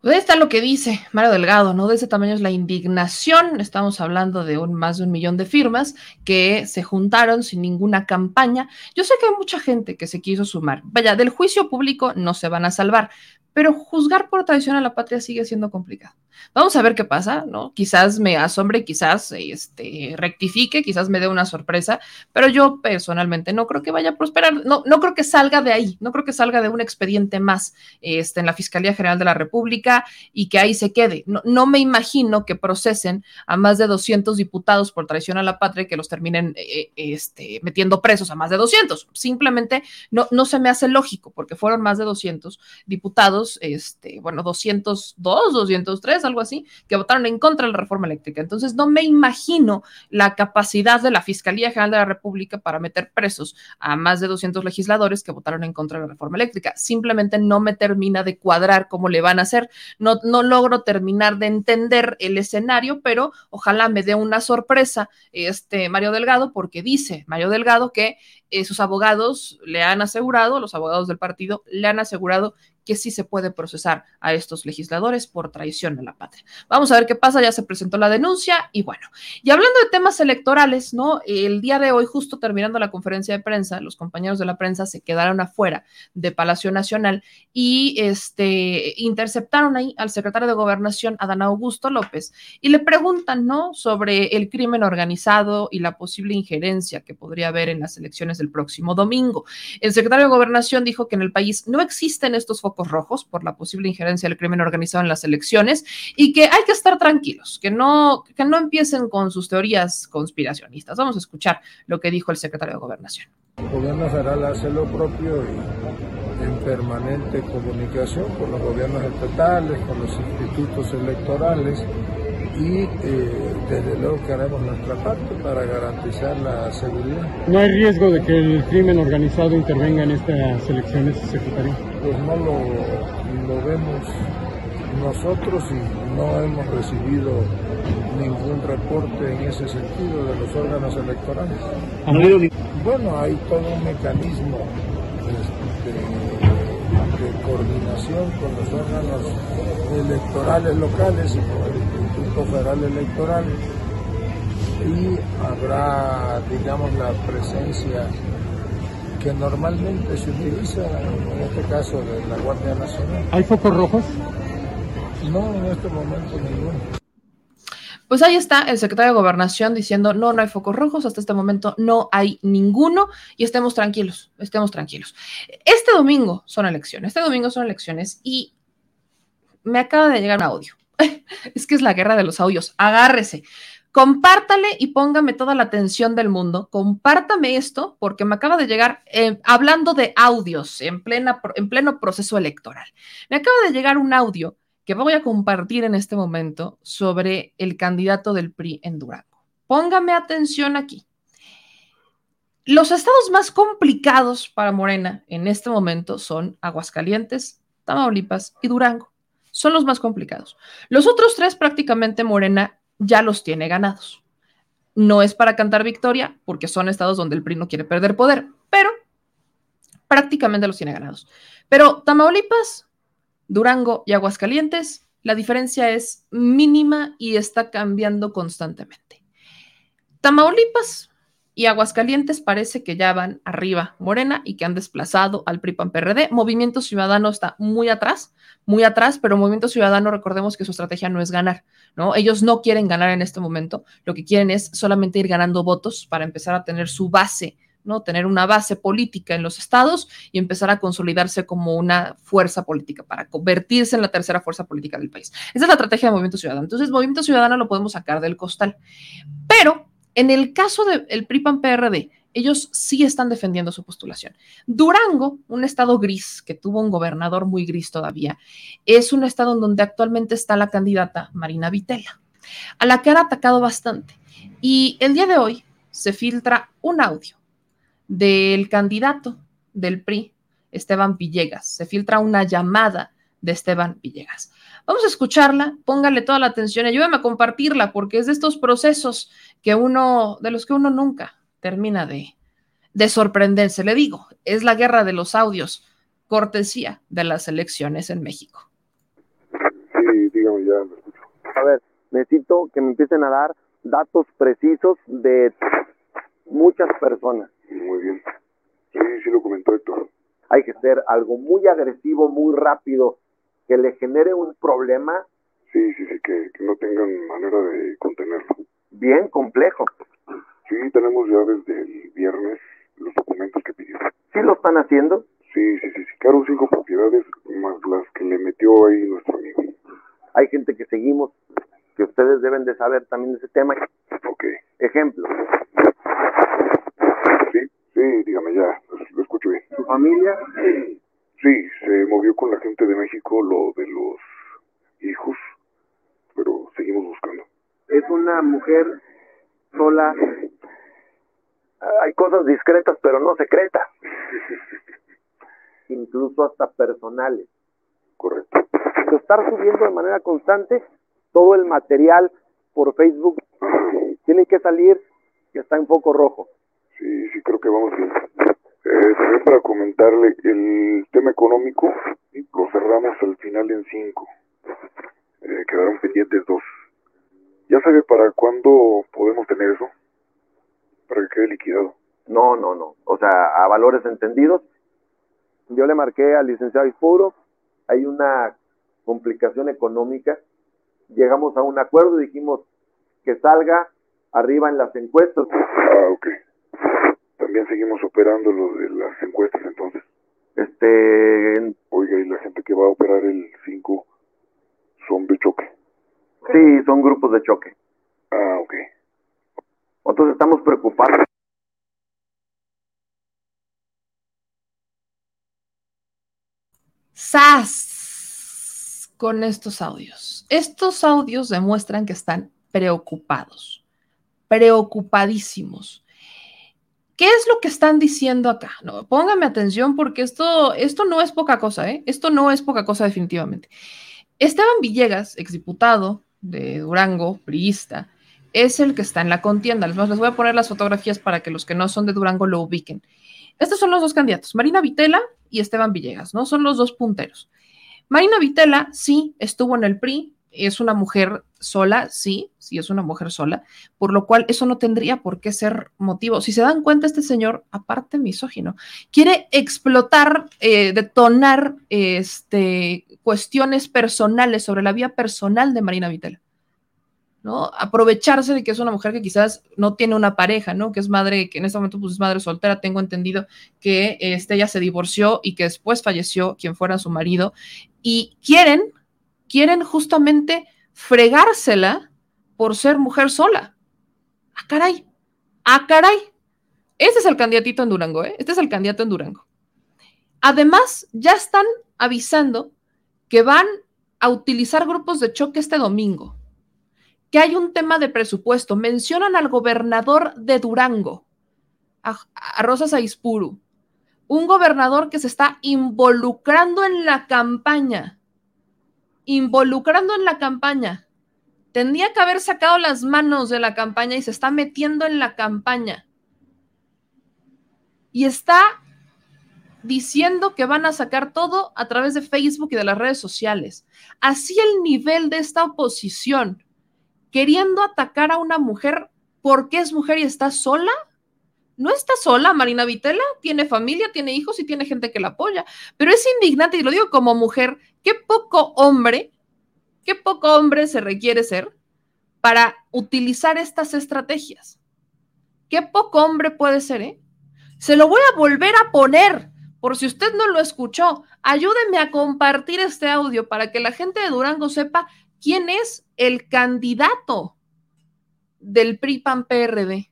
Pues ahí está lo que dice Mario Delgado, ¿no? De ese tamaño es la indignación. Estamos hablando de un, más de un millón de firmas que se juntaron sin ninguna campaña. Yo sé que hay mucha gente que se quiso sumar. Vaya, del juicio público no se van a salvar, pero juzgar por traición a la patria sigue siendo complicado. Vamos a ver qué pasa, ¿no? Quizás me asombre, quizás este, rectifique, quizás me dé una sorpresa, pero yo personalmente no creo que vaya a prosperar, no, no creo que salga de ahí, no creo que salga de un expediente más este, en la Fiscalía General de la República y que ahí se quede. No, no me imagino que procesen a más de 200 diputados por traición a la patria y que los terminen eh, este, metiendo presos a más de 200. Simplemente no, no se me hace lógico porque fueron más de 200 diputados este, bueno, 202, 203, algo así, que votaron en contra de la reforma eléctrica. Entonces, no me imagino la capacidad de la Fiscalía General de la República para meter presos a más de 200 legisladores que votaron en contra de la reforma eléctrica. Simplemente no me termina de cuadrar cómo le van a hacer. No, no logro terminar de entender el escenario, pero ojalá me dé una sorpresa este Mario Delgado, porque dice Mario Delgado que eh, sus abogados le han asegurado, los abogados del partido le han asegurado que sí se puede procesar a estos legisladores por traición a la patria. Vamos a ver qué pasa, ya se presentó la denuncia y bueno, y hablando de temas electorales, ¿no? El día de hoy, justo terminando la conferencia de prensa, los compañeros de la prensa se quedaron afuera de Palacio Nacional y este, interceptaron ahí al secretario de Gobernación, Adán Augusto López, y le preguntan, ¿no? Sobre el crimen organizado y la posible injerencia que podría haber en las elecciones del próximo domingo. El secretario de Gobernación dijo que en el país no existen estos focos rojos por la posible injerencia del crimen organizado en las elecciones y que hay que estar tranquilos, que no, que no empiecen con sus teorías conspiracionistas. Vamos a escuchar lo que dijo el secretario de Gobernación. El gobierno federal hace lo propio y en permanente comunicación con los gobiernos estatales, con los institutos electorales y eh, desde luego que haremos nuestra parte para garantizar la seguridad. ¿No hay riesgo de que el crimen organizado intervenga en estas elecciones, secretario? Pues no lo, lo vemos nosotros y no hemos recibido ningún reporte en ese sentido de los órganos electorales. Bueno, hay todo un mecanismo de, de, coordinación con los órganos electorales locales y con el Instituto Federal Electoral y habrá, digamos, la presencia que normalmente se utiliza, en este caso de la Guardia Nacional. ¿Hay focos rojos? No, en este momento ninguno. Pues ahí está el secretario de Gobernación diciendo, no, no hay focos rojos, hasta este momento no hay ninguno y estemos tranquilos, estemos tranquilos. Este domingo son elecciones, este domingo son elecciones y me acaba de llegar un audio. [laughs] es que es la guerra de los audios, agárrese. Compártale y póngame toda la atención del mundo. Compártame esto porque me acaba de llegar, eh, hablando de audios en, plena, en pleno proceso electoral. Me acaba de llegar un audio que voy a compartir en este momento sobre el candidato del PRI en Durango. Póngame atención aquí. Los estados más complicados para Morena en este momento son Aguascalientes, Tamaulipas y Durango. Son los más complicados. Los otros tres prácticamente Morena ya los tiene ganados. No es para cantar victoria, porque son estados donde el PRI no quiere perder poder, pero prácticamente los tiene ganados. Pero Tamaulipas, Durango y Aguascalientes, la diferencia es mínima y está cambiando constantemente. Tamaulipas y Aguascalientes parece que ya van arriba Morena y que han desplazado al PRI-PAN-PRD. Movimiento Ciudadano está muy atrás, muy atrás, pero Movimiento Ciudadano, recordemos que su estrategia no es ganar, ¿no? Ellos no quieren ganar en este momento, lo que quieren es solamente ir ganando votos para empezar a tener su base, ¿no? Tener una base política en los estados y empezar a consolidarse como una fuerza política para convertirse en la tercera fuerza política del país. Esa es la estrategia de Movimiento Ciudadano. Entonces, Movimiento Ciudadano lo podemos sacar del costal. Pero en el caso del PRI-PAN-PRD, ellos sí están defendiendo su postulación. Durango, un estado gris que tuvo un gobernador muy gris todavía, es un estado en donde actualmente está la candidata Marina Vitela, a la que han atacado bastante. Y el día de hoy se filtra un audio del candidato del PRI, Esteban Villegas. Se filtra una llamada de Esteban Villegas. Vamos a escucharla, póngale toda la atención, ayúdame a compartirla, porque es de estos procesos que uno, de los que uno nunca termina de, de sorprenderse. Le digo, es la guerra de los audios, cortesía de las elecciones en México. Sí, dígame, ya lo escucho. A ver, necesito que me empiecen a dar datos precisos de muchas personas. Muy bien. Sí, sí lo comentó Héctor. Hay que ser algo muy agresivo, muy rápido, que le genere un problema. Sí, sí, sí, que, que no tengan manera de contenerlo. Bien complejo. Sí, tenemos ya desde el viernes los documentos que pidió. ¿Sí lo están haciendo? Sí, sí, sí, sí. Claro, cinco propiedades más las que le metió ahí nuestro amigo. Hay gente que seguimos, que ustedes deben de saber también de ese tema. Ok. Ejemplo. Sí, sí, dígame ya, lo, lo escucho bien. ¿Su familia? Sí, se movió con la gente de México lo de los hijos, pero seguimos buscando. Es una mujer sola. Hay cosas discretas, pero no secretas. [laughs] Incluso hasta personales. Correcto. Estar subiendo de manera constante todo el material por Facebook tiene que salir que está en foco rojo. Sí, sí, creo que vamos bien. Eh, también para comentarle, el tema económico lo cerramos al final en cinco. Eh, quedaron pendientes dos. ¿Ya sabe para cuándo podemos tener eso? Para que quede liquidado. No, no, no. O sea, a valores entendidos. Yo le marqué al licenciado Ispuro, hay una complicación económica. Llegamos a un acuerdo y dijimos que salga arriba en las encuestas. Ah, ok. También seguimos operando lo de las encuestas entonces. Este, Oiga, y la gente que va a operar el 5 son de choque. sí, son grupos de choque. Ah, ok. Entonces estamos preocupados. ¡Sas! Con estos audios. Estos audios demuestran que están preocupados, preocupadísimos. ¿Qué es lo que están diciendo acá? No, póngame atención porque esto, esto no es poca cosa, ¿eh? Esto no es poca cosa definitivamente. Esteban Villegas, exdiputado de Durango, priista, es el que está en la contienda. Les les voy a poner las fotografías para que los que no son de Durango lo ubiquen. Estos son los dos candidatos, Marina Vitela y Esteban Villegas, ¿no? Son los dos punteros. Marina Vitela sí estuvo en el PRI, es una mujer sola, sí, sí es una mujer sola, por lo cual eso no tendría por qué ser motivo. Si se dan cuenta, este señor, aparte misógino, quiere explotar, eh, detonar este, cuestiones personales sobre la vida personal de Marina Vitela. ¿no? Aprovecharse de que es una mujer que quizás no tiene una pareja, ¿no? Que es madre, que en este momento pues es madre soltera, tengo entendido que este, ella se divorció y que después falleció quien fuera su marido, y quieren, quieren justamente fregársela por ser mujer sola. ¡Ah, caray! ¡Ah, caray! Este es el candidatito en Durango, ¿eh? Este es el candidato en Durango. Además, ya están avisando que van a utilizar grupos de choque este domingo que hay un tema de presupuesto. Mencionan al gobernador de Durango, a, a Rosas Aispuru, un gobernador que se está involucrando en la campaña, involucrando en la campaña. Tendría que haber sacado las manos de la campaña y se está metiendo en la campaña. Y está diciendo que van a sacar todo a través de Facebook y de las redes sociales. Así el nivel de esta oposición, queriendo atacar a una mujer porque es mujer y está sola. No está sola, Marina Vitela, tiene familia, tiene hijos y tiene gente que la apoya, pero es indignante, y lo digo como mujer, qué poco hombre qué poco hombre se requiere ser para utilizar estas estrategias. Qué poco hombre puede ser, ¿eh? Se lo voy a volver a poner, por si usted no lo escuchó. Ayúdenme a compartir este audio para que la gente de Durango sepa quién es el candidato del PRI-PAN-PRD.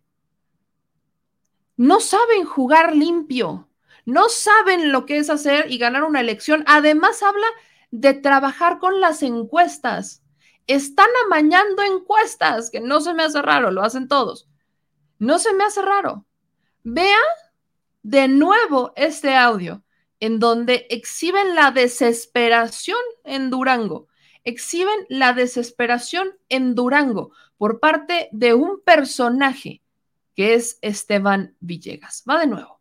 No saben jugar limpio, no saben lo que es hacer y ganar una elección. Además, habla de trabajar con las encuestas. Están amañando encuestas, que no se me hace raro, lo hacen todos. No se me hace raro. Vea de nuevo este audio en donde exhiben la desesperación en Durango. Exhiben la desesperación en Durango por parte de un personaje que es Esteban Villegas. Va de nuevo.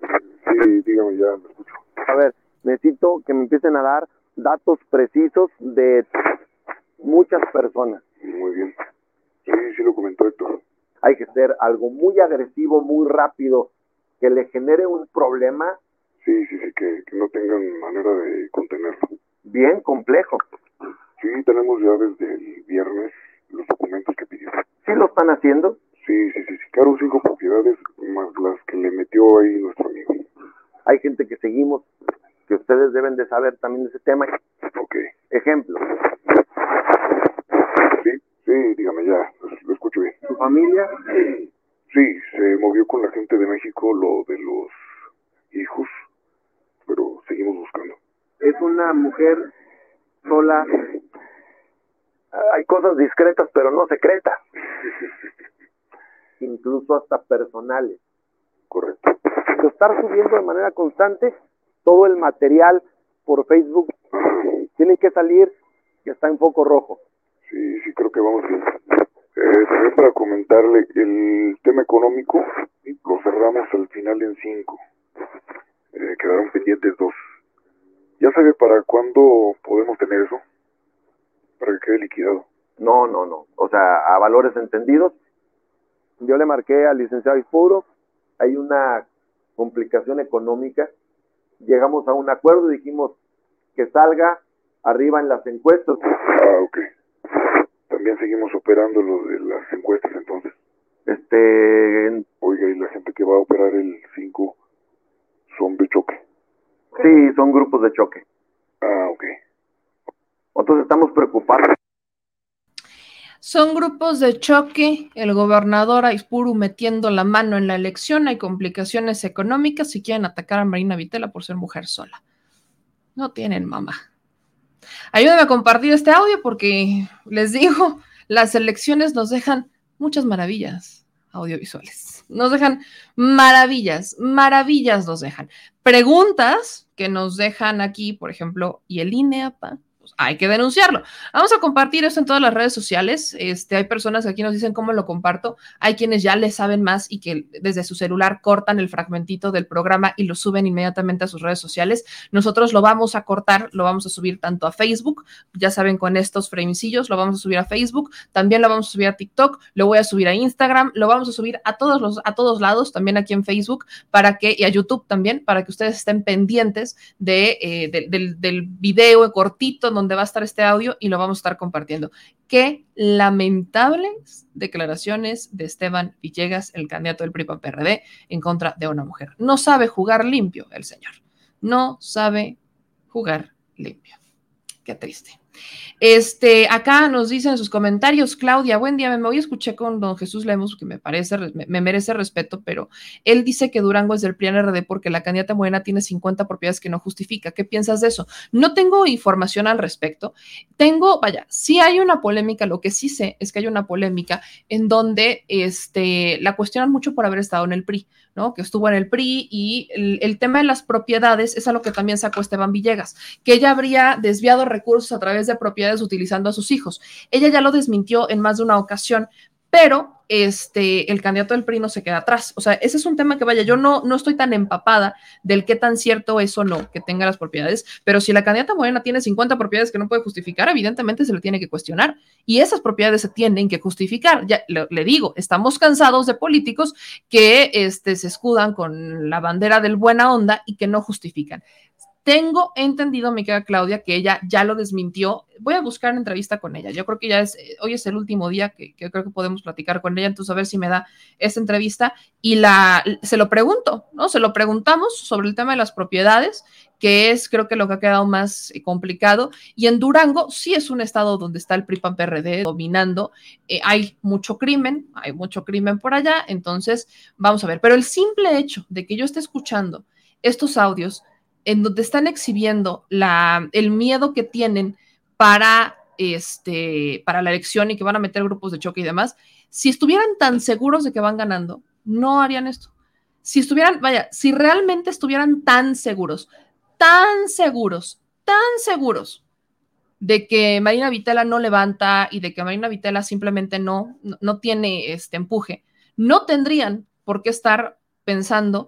Sí, dígame, ya me escucho. A ver, necesito que me empiecen a dar datos precisos de muchas personas. Muy bien. Sí, sí lo comentó Héctor. Hay que ser algo muy agresivo, muy rápido, que le genere un problema. Sí, sí, sí, que, que no tengan manera de contenerlo. Bien complejo. Sí, tenemos ya desde el viernes los documentos que pidió. ¿Sí lo están haciendo? Sí, sí, sí, sí. Claro, cinco propiedades más las que le metió ahí nuestro amigo. Hay gente que seguimos que ustedes deben de saber también de ese tema. Ok. Ejemplo. Sí, sí, dígame ya, lo escucho bien. ¿Su familia? Sí, se movió con la gente de México lo de los hijos, pero seguimos buscando. Es una mujer sola. Hay cosas discretas, pero no secretas. Incluso hasta personales. Correcto. estar subiendo de manera constante todo el material por Facebook tiene que salir que está en foco rojo. Sí, sí, creo que vamos bien. Eh, también para comentarle, el tema económico lo cerramos al final en cinco. Eh, quedaron pendientes dos. ¿Ya sabe para cuándo podemos tener eso? Para que quede liquidado. No, no, no. O sea, a valores entendidos. Yo le marqué al licenciado Ispuro. Hay una complicación económica llegamos a un acuerdo y dijimos que salga arriba en las encuestas. Ah, ok. También seguimos operando lo de las encuestas entonces. Este... Oiga, ¿y la gente que va a operar el 5 son de choque? Sí, son grupos de choque. Ah, ok. Entonces estamos preocupados. Son grupos de choque, el gobernador Aispuru metiendo la mano en la elección, hay complicaciones económicas si quieren atacar a Marina Vitela por ser mujer sola. No tienen mamá. Ayúdenme a compartir este audio porque les digo, las elecciones nos dejan muchas maravillas audiovisuales. Nos dejan maravillas, maravillas nos dejan. Preguntas que nos dejan aquí, por ejemplo, ¿y el INEAPA? Pues, hay que denunciarlo. Vamos a compartir esto en todas las redes sociales. Este, hay personas que aquí nos dicen cómo lo comparto. Hay quienes ya le saben más y que desde su celular cortan el fragmentito del programa y lo suben inmediatamente a sus redes sociales. Nosotros lo vamos a cortar, lo vamos a subir tanto a Facebook, ya saben, con estos framecillos, lo vamos a subir a Facebook, también lo vamos a subir a TikTok, lo voy a subir a Instagram, lo vamos a subir a todos los, a todos lados, también aquí en Facebook, para que, y a YouTube también, para que ustedes estén pendientes de, eh, del, del video cortito donde va a estar este audio y lo vamos a estar compartiendo. Qué lamentables declaraciones de Esteban Villegas, el candidato del PRI-PRD, en contra de una mujer. No sabe jugar limpio el señor. No sabe jugar limpio. Qué triste. Este, acá nos dicen sus comentarios, Claudia, buen día, me voy a escuchar con don Jesús Lemos, que me parece, me, merece respeto, pero él dice que Durango es del PRI-RD porque la candidata Morena tiene 50 propiedades que no justifica. ¿Qué piensas de eso? No tengo información al respecto. Tengo, vaya, sí hay una polémica, lo que sí sé es que hay una polémica en donde este, la cuestionan mucho por haber estado en el PRI, Que estuvo en el PRI y el, tema de las propiedades es algo que también sacó Esteban Villegas, que ella habría desviado recursos a través de propiedades utilizando a sus hijos. Ella ya lo desmintió en más de una ocasión, pero este, el candidato del PRI no se queda atrás. O sea, ese es un tema que vaya, yo no, no estoy tan empapada del qué tan cierto es o no que tenga las propiedades, pero si la candidata Morena tiene 50 propiedades que no puede justificar, evidentemente se le tiene que cuestionar y esas propiedades se tienen que justificar. Ya le, le digo, estamos cansados de políticos que este, se escudan con la bandera del buena onda y que no justifican. Tengo entendido, mi querida Claudia, que ella ya lo desmintió. Voy a buscar una entrevista con ella. Yo creo que ya es, eh, hoy es el último día que, creo que podemos platicar con ella, entonces a ver si me da esa entrevista y la, se lo pregunto, ¿no? Se lo preguntamos sobre el tema de las propiedades, que es creo que lo que ha quedado más eh, complicado. Y en Durango sí es un estado donde está el PRI-PAN-PRD dominando. Eh, hay mucho crimen, hay mucho crimen por allá, entonces vamos a ver. Pero el simple hecho de que yo esté escuchando estos audios, en donde están exhibiendo el miedo que tienen para, este, para la elección y que van a meter grupos de choque y demás, si estuvieran tan seguros de que van ganando, no harían esto. Si estuvieran, vaya, si realmente estuvieran tan seguros, tan seguros, tan seguros de que Marina Vitela no levanta y de que Marina Vitela simplemente no, no tiene este empuje, no tendrían por qué estar pensando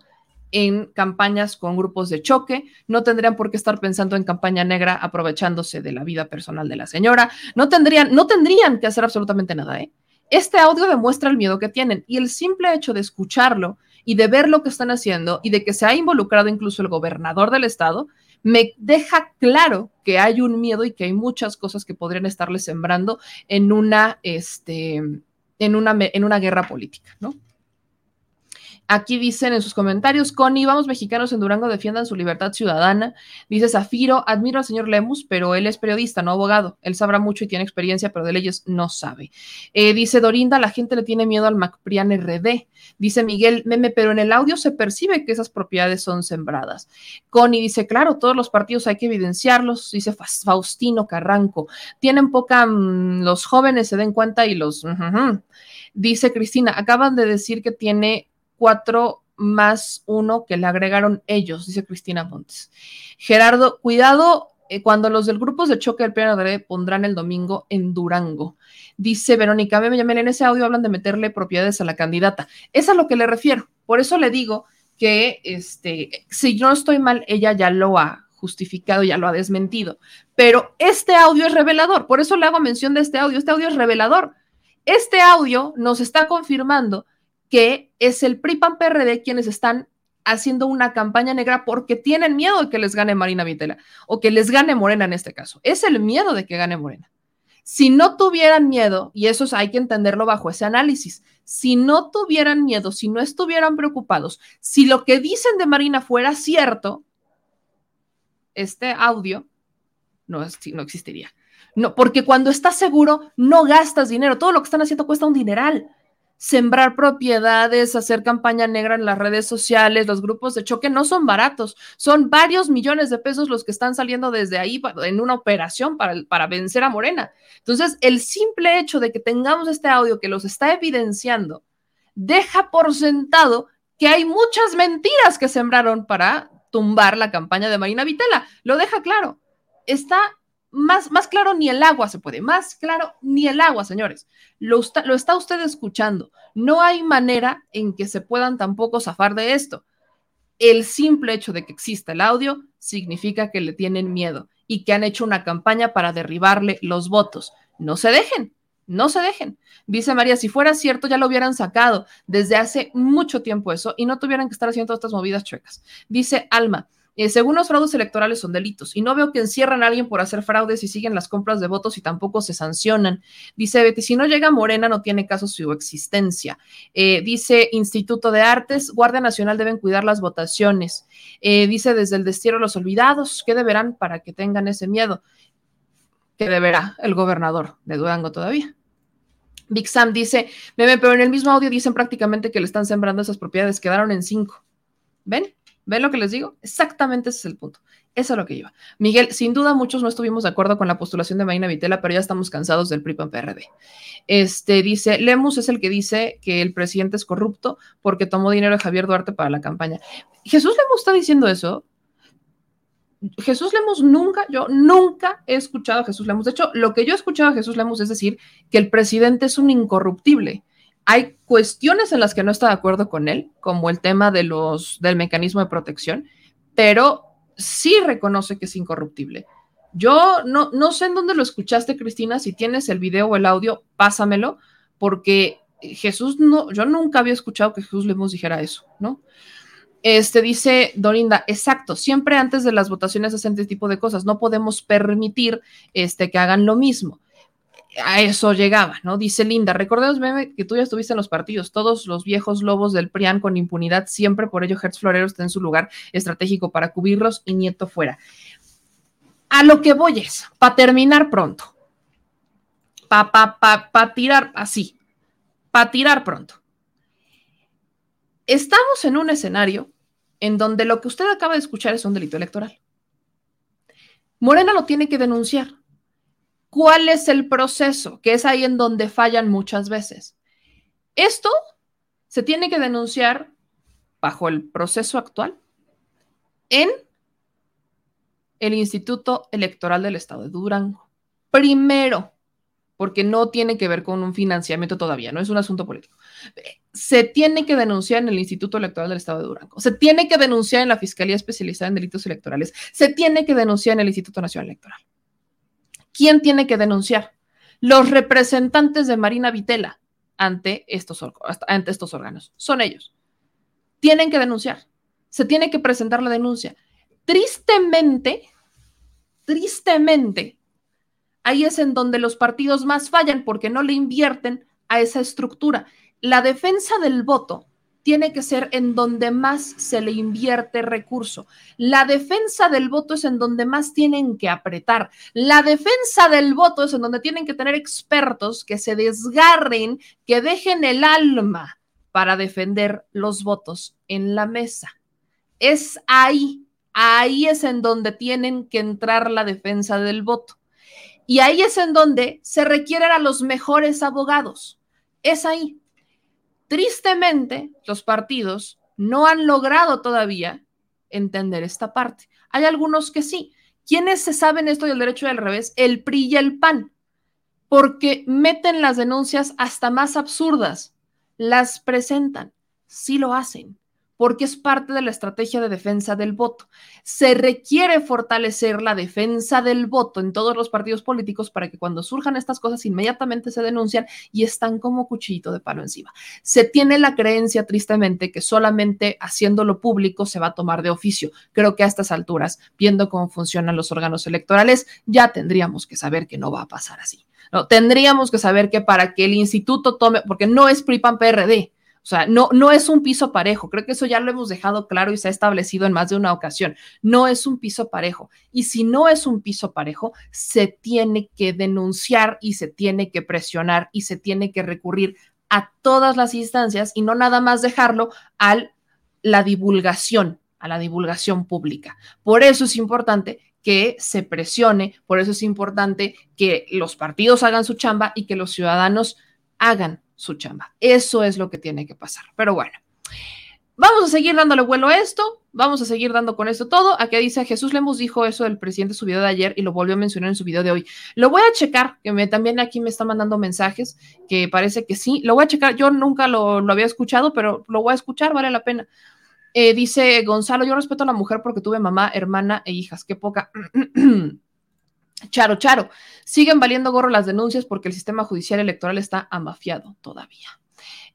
en campañas con grupos de choque, no tendrían por qué estar pensando en campaña negra aprovechándose de la vida personal de la señora, no tendrían, no tendrían que hacer absolutamente nada, ¿eh? Este audio demuestra el miedo que tienen y el simple hecho de escucharlo y de ver lo que están haciendo y de que se ha involucrado incluso el gobernador del estado, me deja claro que hay un miedo y que hay muchas cosas que podrían estarle sembrando en una, este, en una, en una guerra política, ¿no? Aquí dicen en sus comentarios, Connie, vamos mexicanos en Durango defiendan su libertad ciudadana. Dice Zafiro, admiro al señor Lemus, pero él es periodista, no abogado. Él sabrá mucho y tiene experiencia, pero de leyes no sabe. Eh, dice Dorinda, la gente le tiene miedo al Macprian RD. Dice Miguel, meme, pero en el audio se percibe que esas propiedades son sembradas. Connie dice, claro, todos los partidos hay que evidenciarlos. Dice Faustino Carranco, tienen poca, mmm, los jóvenes se den cuenta y los... Dice Cristina, acaban de decir que tiene cuatro más uno que le agregaron ellos, dice Cristina Montes. Gerardo, cuidado eh, cuando los del grupos de choque del PNR pondrán el domingo en Durango. Dice Verónica, me llamen en ese audio hablan de meterle propiedades a la candidata. Es a lo que le refiero. Por eso le digo que este, si no estoy mal, ella ya lo ha justificado, ya lo ha desmentido. Pero este audio es revelador. Por eso le hago mención de este audio. Este audio es revelador. Este audio nos está confirmando que es el PRI-PAN-PRD quienes están haciendo una campaña negra porque tienen miedo de que les gane Marina Vitela o que les gane Morena en este caso. Es el miedo de que gane Morena. Si no tuvieran miedo, y eso hay que entenderlo bajo ese análisis, si no tuvieran miedo, si no estuvieran preocupados, si lo que dicen de Marina fuera cierto, este audio no, no existiría. No, porque cuando estás seguro, no gastas dinero. Todo lo que están haciendo cuesta un dineral sembrar propiedades, hacer campaña negra en las redes sociales, los grupos de choque no son baratos, son varios millones de pesos los que están saliendo desde ahí en una operación para, vencer a Morena. Entonces, el simple hecho de que tengamos este audio que los está evidenciando, deja por sentado que hay muchas mentiras que sembraron para tumbar la campaña de Marina Vitela. Lo deja claro. Está más, más claro ni el agua se puede, más claro ni el agua, señores. Lo, está, lo está usted escuchando. No hay manera en que se puedan tampoco zafar de esto. El simple hecho de que exista el audio significa que le tienen miedo y que han hecho una campaña para derribarle los votos. No se dejen, no se dejen. Dice María, si fuera cierto ya lo hubieran sacado desde hace mucho tiempo eso y no tuvieran que estar haciendo todas estas movidas chuecas. Dice Alma, eh, según los fraudes electorales son delitos y no veo que encierran a alguien por hacer fraudes y siguen las compras de votos y tampoco se sancionan. Dice Betty, si no llega Morena no tiene caso su existencia. Eh, dice Instituto de Artes, Guardia Nacional deben cuidar las votaciones. Eh, dice desde el destierro los olvidados, ¿qué deberán para que tengan ese miedo? ¿Qué deberá el gobernador de Durango todavía? Big Sam dice, meme, pero en el mismo audio dicen prácticamente que le están sembrando esas propiedades, quedaron en cinco. ¿Ven? ¿Ven lo que les digo? Exactamente ese es el punto. Eso es lo que iba. Miguel, sin duda muchos no estuvimos de acuerdo con la postulación de Marina Vitela, pero ya estamos cansados del PRI-PAN-PRD. Este dice, Lemus es el que dice que el presidente es corrupto porque tomó dinero de Javier Duarte para la campaña. ¿Jesús Lemus está diciendo eso? Jesús Lemos nunca, yo nunca he escuchado a Jesús Lemos. De hecho, lo que yo he escuchado a Jesús Lemos es decir que el presidente es un incorruptible. Hay cuestiones en las que no está de acuerdo con él, como el tema de los, del mecanismo de protección, pero sí reconoce que es incorruptible. Yo no, no sé en dónde lo escuchaste, Cristina, si tienes el video o el audio, pásamelo, porque Jesús no, yo nunca había escuchado que Jesús Lemos dijera eso, ¿no? Este dice Dorinda, exacto, siempre antes de las votaciones hacen este tipo de cosas, no podemos permitir este, que hagan lo mismo. A eso llegaba, ¿no? Dice Linda, recordemos que tú ya estuviste en los partidos, todos los viejos lobos del PRIAN con impunidad, siempre por ello Hertz Florero está en su lugar estratégico para cubrirlos y Nieto fuera. A lo que voy es, para terminar pronto, para pa, pa, pa tirar así, para tirar pronto Estamos en un escenario en donde lo que usted acaba de escuchar es un delito electoral. Morena lo tiene que denunciar. ¿Cuál es el proceso? Que es ahí en donde fallan muchas veces. Esto se tiene que denunciar bajo el proceso actual en el Instituto Electoral del Estado de Durango. Primero, porque no tiene que ver con un financiamiento todavía, no es un asunto político se tiene que denunciar en el Instituto Electoral del Estado de Durango, se tiene que denunciar en la Fiscalía Especializada en Delitos Electorales, se tiene que denunciar en el Instituto Nacional Electoral. ¿Quién tiene que denunciar? Los representantes de Marina Vitela ante estos, ante estos órganos. Son ellos. Tienen que denunciar. Se tiene que presentar la denuncia. Tristemente, tristemente, ahí es en donde los partidos más fallan porque no le invierten a esa estructura la defensa del voto tiene que ser en donde más se le invierte recurso. La defensa del voto es en donde más tienen que apretar. La defensa del voto es en donde tienen que tener expertos que se desgarren, que dejen el alma para defender los votos en la mesa. Es ahí, ahí es en donde tienen que entrar la defensa del voto. Y ahí es en donde se requieren a los mejores abogados. Es ahí. Tristemente, los partidos no han logrado todavía entender esta parte. Hay algunos que sí. ¿Quiénes se saben esto del derecho y al revés? El PRI y el PAN, porque meten las denuncias hasta más absurdas, las presentan, sí lo hacen, porque es parte de la estrategia de defensa del voto. Se requiere fortalecer la defensa del voto en todos los partidos políticos para que cuando surjan estas cosas inmediatamente se denuncian y están como cuchillito de palo encima. Se tiene la creencia tristemente que solamente haciéndolo público se va a tomar de oficio. Creo que a estas alturas, viendo cómo funcionan los órganos electorales, ya tendríamos que saber que no va a pasar así. No, tendríamos que saber que para que el instituto tome, porque no es PRIPAN PRD, o sea, no, no es un piso parejo. Creo que eso ya lo hemos dejado claro y se ha establecido en más de una ocasión. No es un piso parejo. Y si no es un piso parejo, se tiene que denunciar y se tiene que presionar y se tiene que recurrir a todas las instancias y no nada más dejarlo a la divulgación, a la divulgación pública. Por eso es importante que se presione, por eso es importante que los partidos hagan su chamba y que los ciudadanos hagan su chamba. Eso es lo que tiene que pasar. Pero bueno, vamos a seguir dándole vuelo a esto, vamos a seguir dando con esto todo. Aquí dice Jesús Lemos dijo eso del presidente en su video de ayer y lo volvió a mencionar en su video de hoy. Lo voy a checar, que me, también aquí me está mandando mensajes que parece que sí. Lo voy a checar, yo nunca lo, lo había escuchado, pero lo voy a escuchar, vale la pena. Eh, dice Gonzalo, yo respeto a la mujer porque tuve mamá, hermana e hijas. Qué poca. [clears throat] Charo, Charo, siguen valiendo gorro las denuncias porque el sistema judicial electoral está amafiado todavía.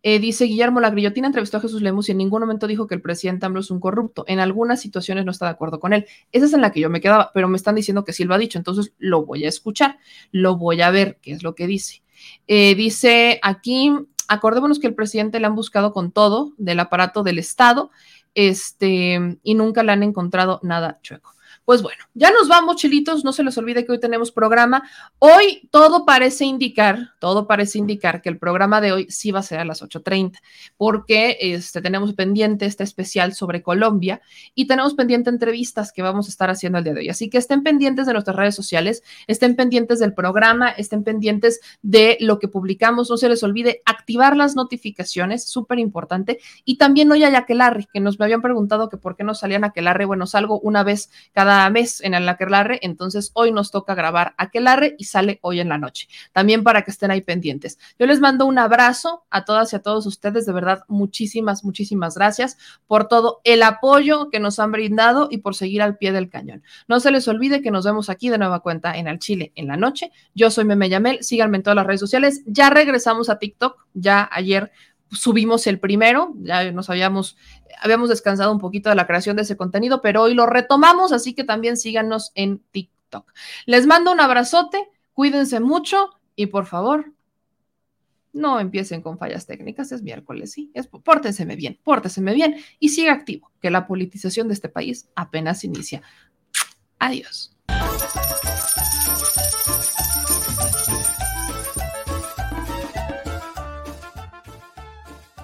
Eh, dice Guillermo La Grillotina entrevistó a Jesús Lemus y en ningún momento dijo que el presidente AMLO es un corrupto. En algunas situaciones no está de acuerdo con él. Esa es en la que yo me quedaba, pero me están diciendo que sí lo ha dicho, entonces lo voy a escuchar, lo voy a ver qué es lo que dice. Eh, dice aquí, acordémonos que el presidente le han buscado con todo del aparato del Estado este, y nunca le han encontrado nada chueco. Pues bueno, ya nos vamos, chilitos. No se les olvide que hoy tenemos programa. Hoy todo parece indicar, todo parece indicar que el programa de hoy sí va a ser a las 8:30, porque este, tenemos pendiente este especial sobre Colombia y tenemos pendiente entrevistas que vamos a estar haciendo el día de hoy. Así que estén pendientes de nuestras redes sociales, estén pendientes del programa, estén pendientes de lo que publicamos. No se les olvide activar las notificaciones, súper importante. Y también hoy hay Aquelarre, que nos me habían preguntado que por qué no salían Aquelarre. Bueno, salgo una vez cada mes en el Aquelarre, entonces hoy nos toca grabar Aquelarre y sale hoy en la noche. También para que estén ahí pendientes. Yo les mando un abrazo a todas y a todos ustedes, de verdad, muchísimas, muchísimas gracias por todo el apoyo que nos han brindado y por seguir al pie del cañón. No se les olvide que nos vemos aquí de nueva cuenta en el Chile en la noche. Yo soy Meme Yamel, síganme en todas las redes sociales. Ya regresamos a TikTok, ya ayer subimos el primero, ya nos habíamos, habíamos descansado un poquito de la creación de ese contenido, pero hoy lo retomamos, así que también síganos en TikTok. Les mando un abrazote, cuídense mucho y por favor, no empiecen con fallas técnicas, es miércoles, sí, es, pórtenseme bien, pórtenseme bien y siga activo, que la politización de este país apenas inicia. Adiós.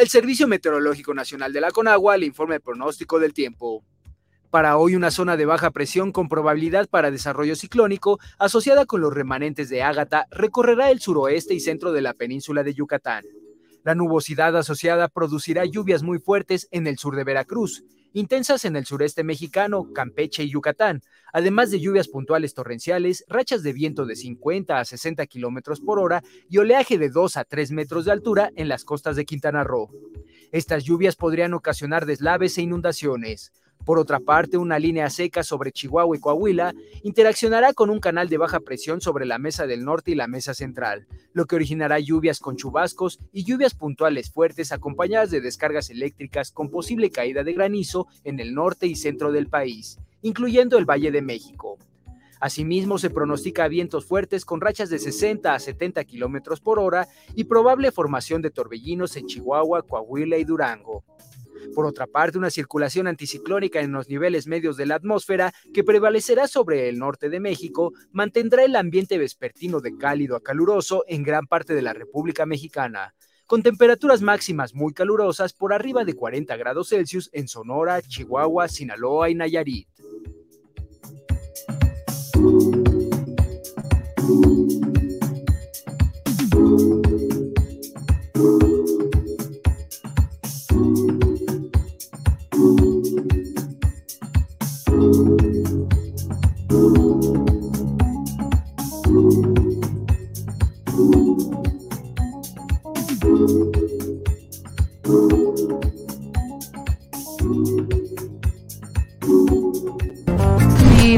El Servicio Meteorológico Nacional de la Conagua le informa el pronóstico del tiempo. Para hoy una zona de baja presión con probabilidad para desarrollo ciclónico asociada con los remanentes de Ágata recorrerá el suroeste y centro de la península de Yucatán. La nubosidad asociada producirá lluvias muy fuertes en el sur de Veracruz, intensas en el sureste mexicano, Campeche y Yucatán, además de lluvias puntuales torrenciales, rachas de viento de 50 a 60 kilómetros por hora y oleaje de 2 a 3 metros de altura en las costas de Quintana Roo. Estas lluvias podrían ocasionar deslaves e inundaciones. Por otra parte, una línea seca sobre Chihuahua y Coahuila interaccionará con un canal de baja presión sobre la mesa del norte y la mesa central, lo que originará lluvias con chubascos y lluvias puntuales fuertes acompañadas de descargas eléctricas con posible caída de granizo en el norte y centro del país, incluyendo el Valle de México. Asimismo, se pronostica vientos fuertes con rachas de 60 a 70 kilómetros por hora y probable formación de torbellinos en Chihuahua, Coahuila y Durango. Por otra parte, una circulación anticiclónica en los niveles medios de la atmósfera que prevalecerá sobre el norte de México mantendrá el ambiente vespertino de cálido a caluroso en gran parte de la República Mexicana, con temperaturas máximas muy calurosas por arriba de 40 grados Celsius en Sonora, Chihuahua, Sinaloa y Nayarit.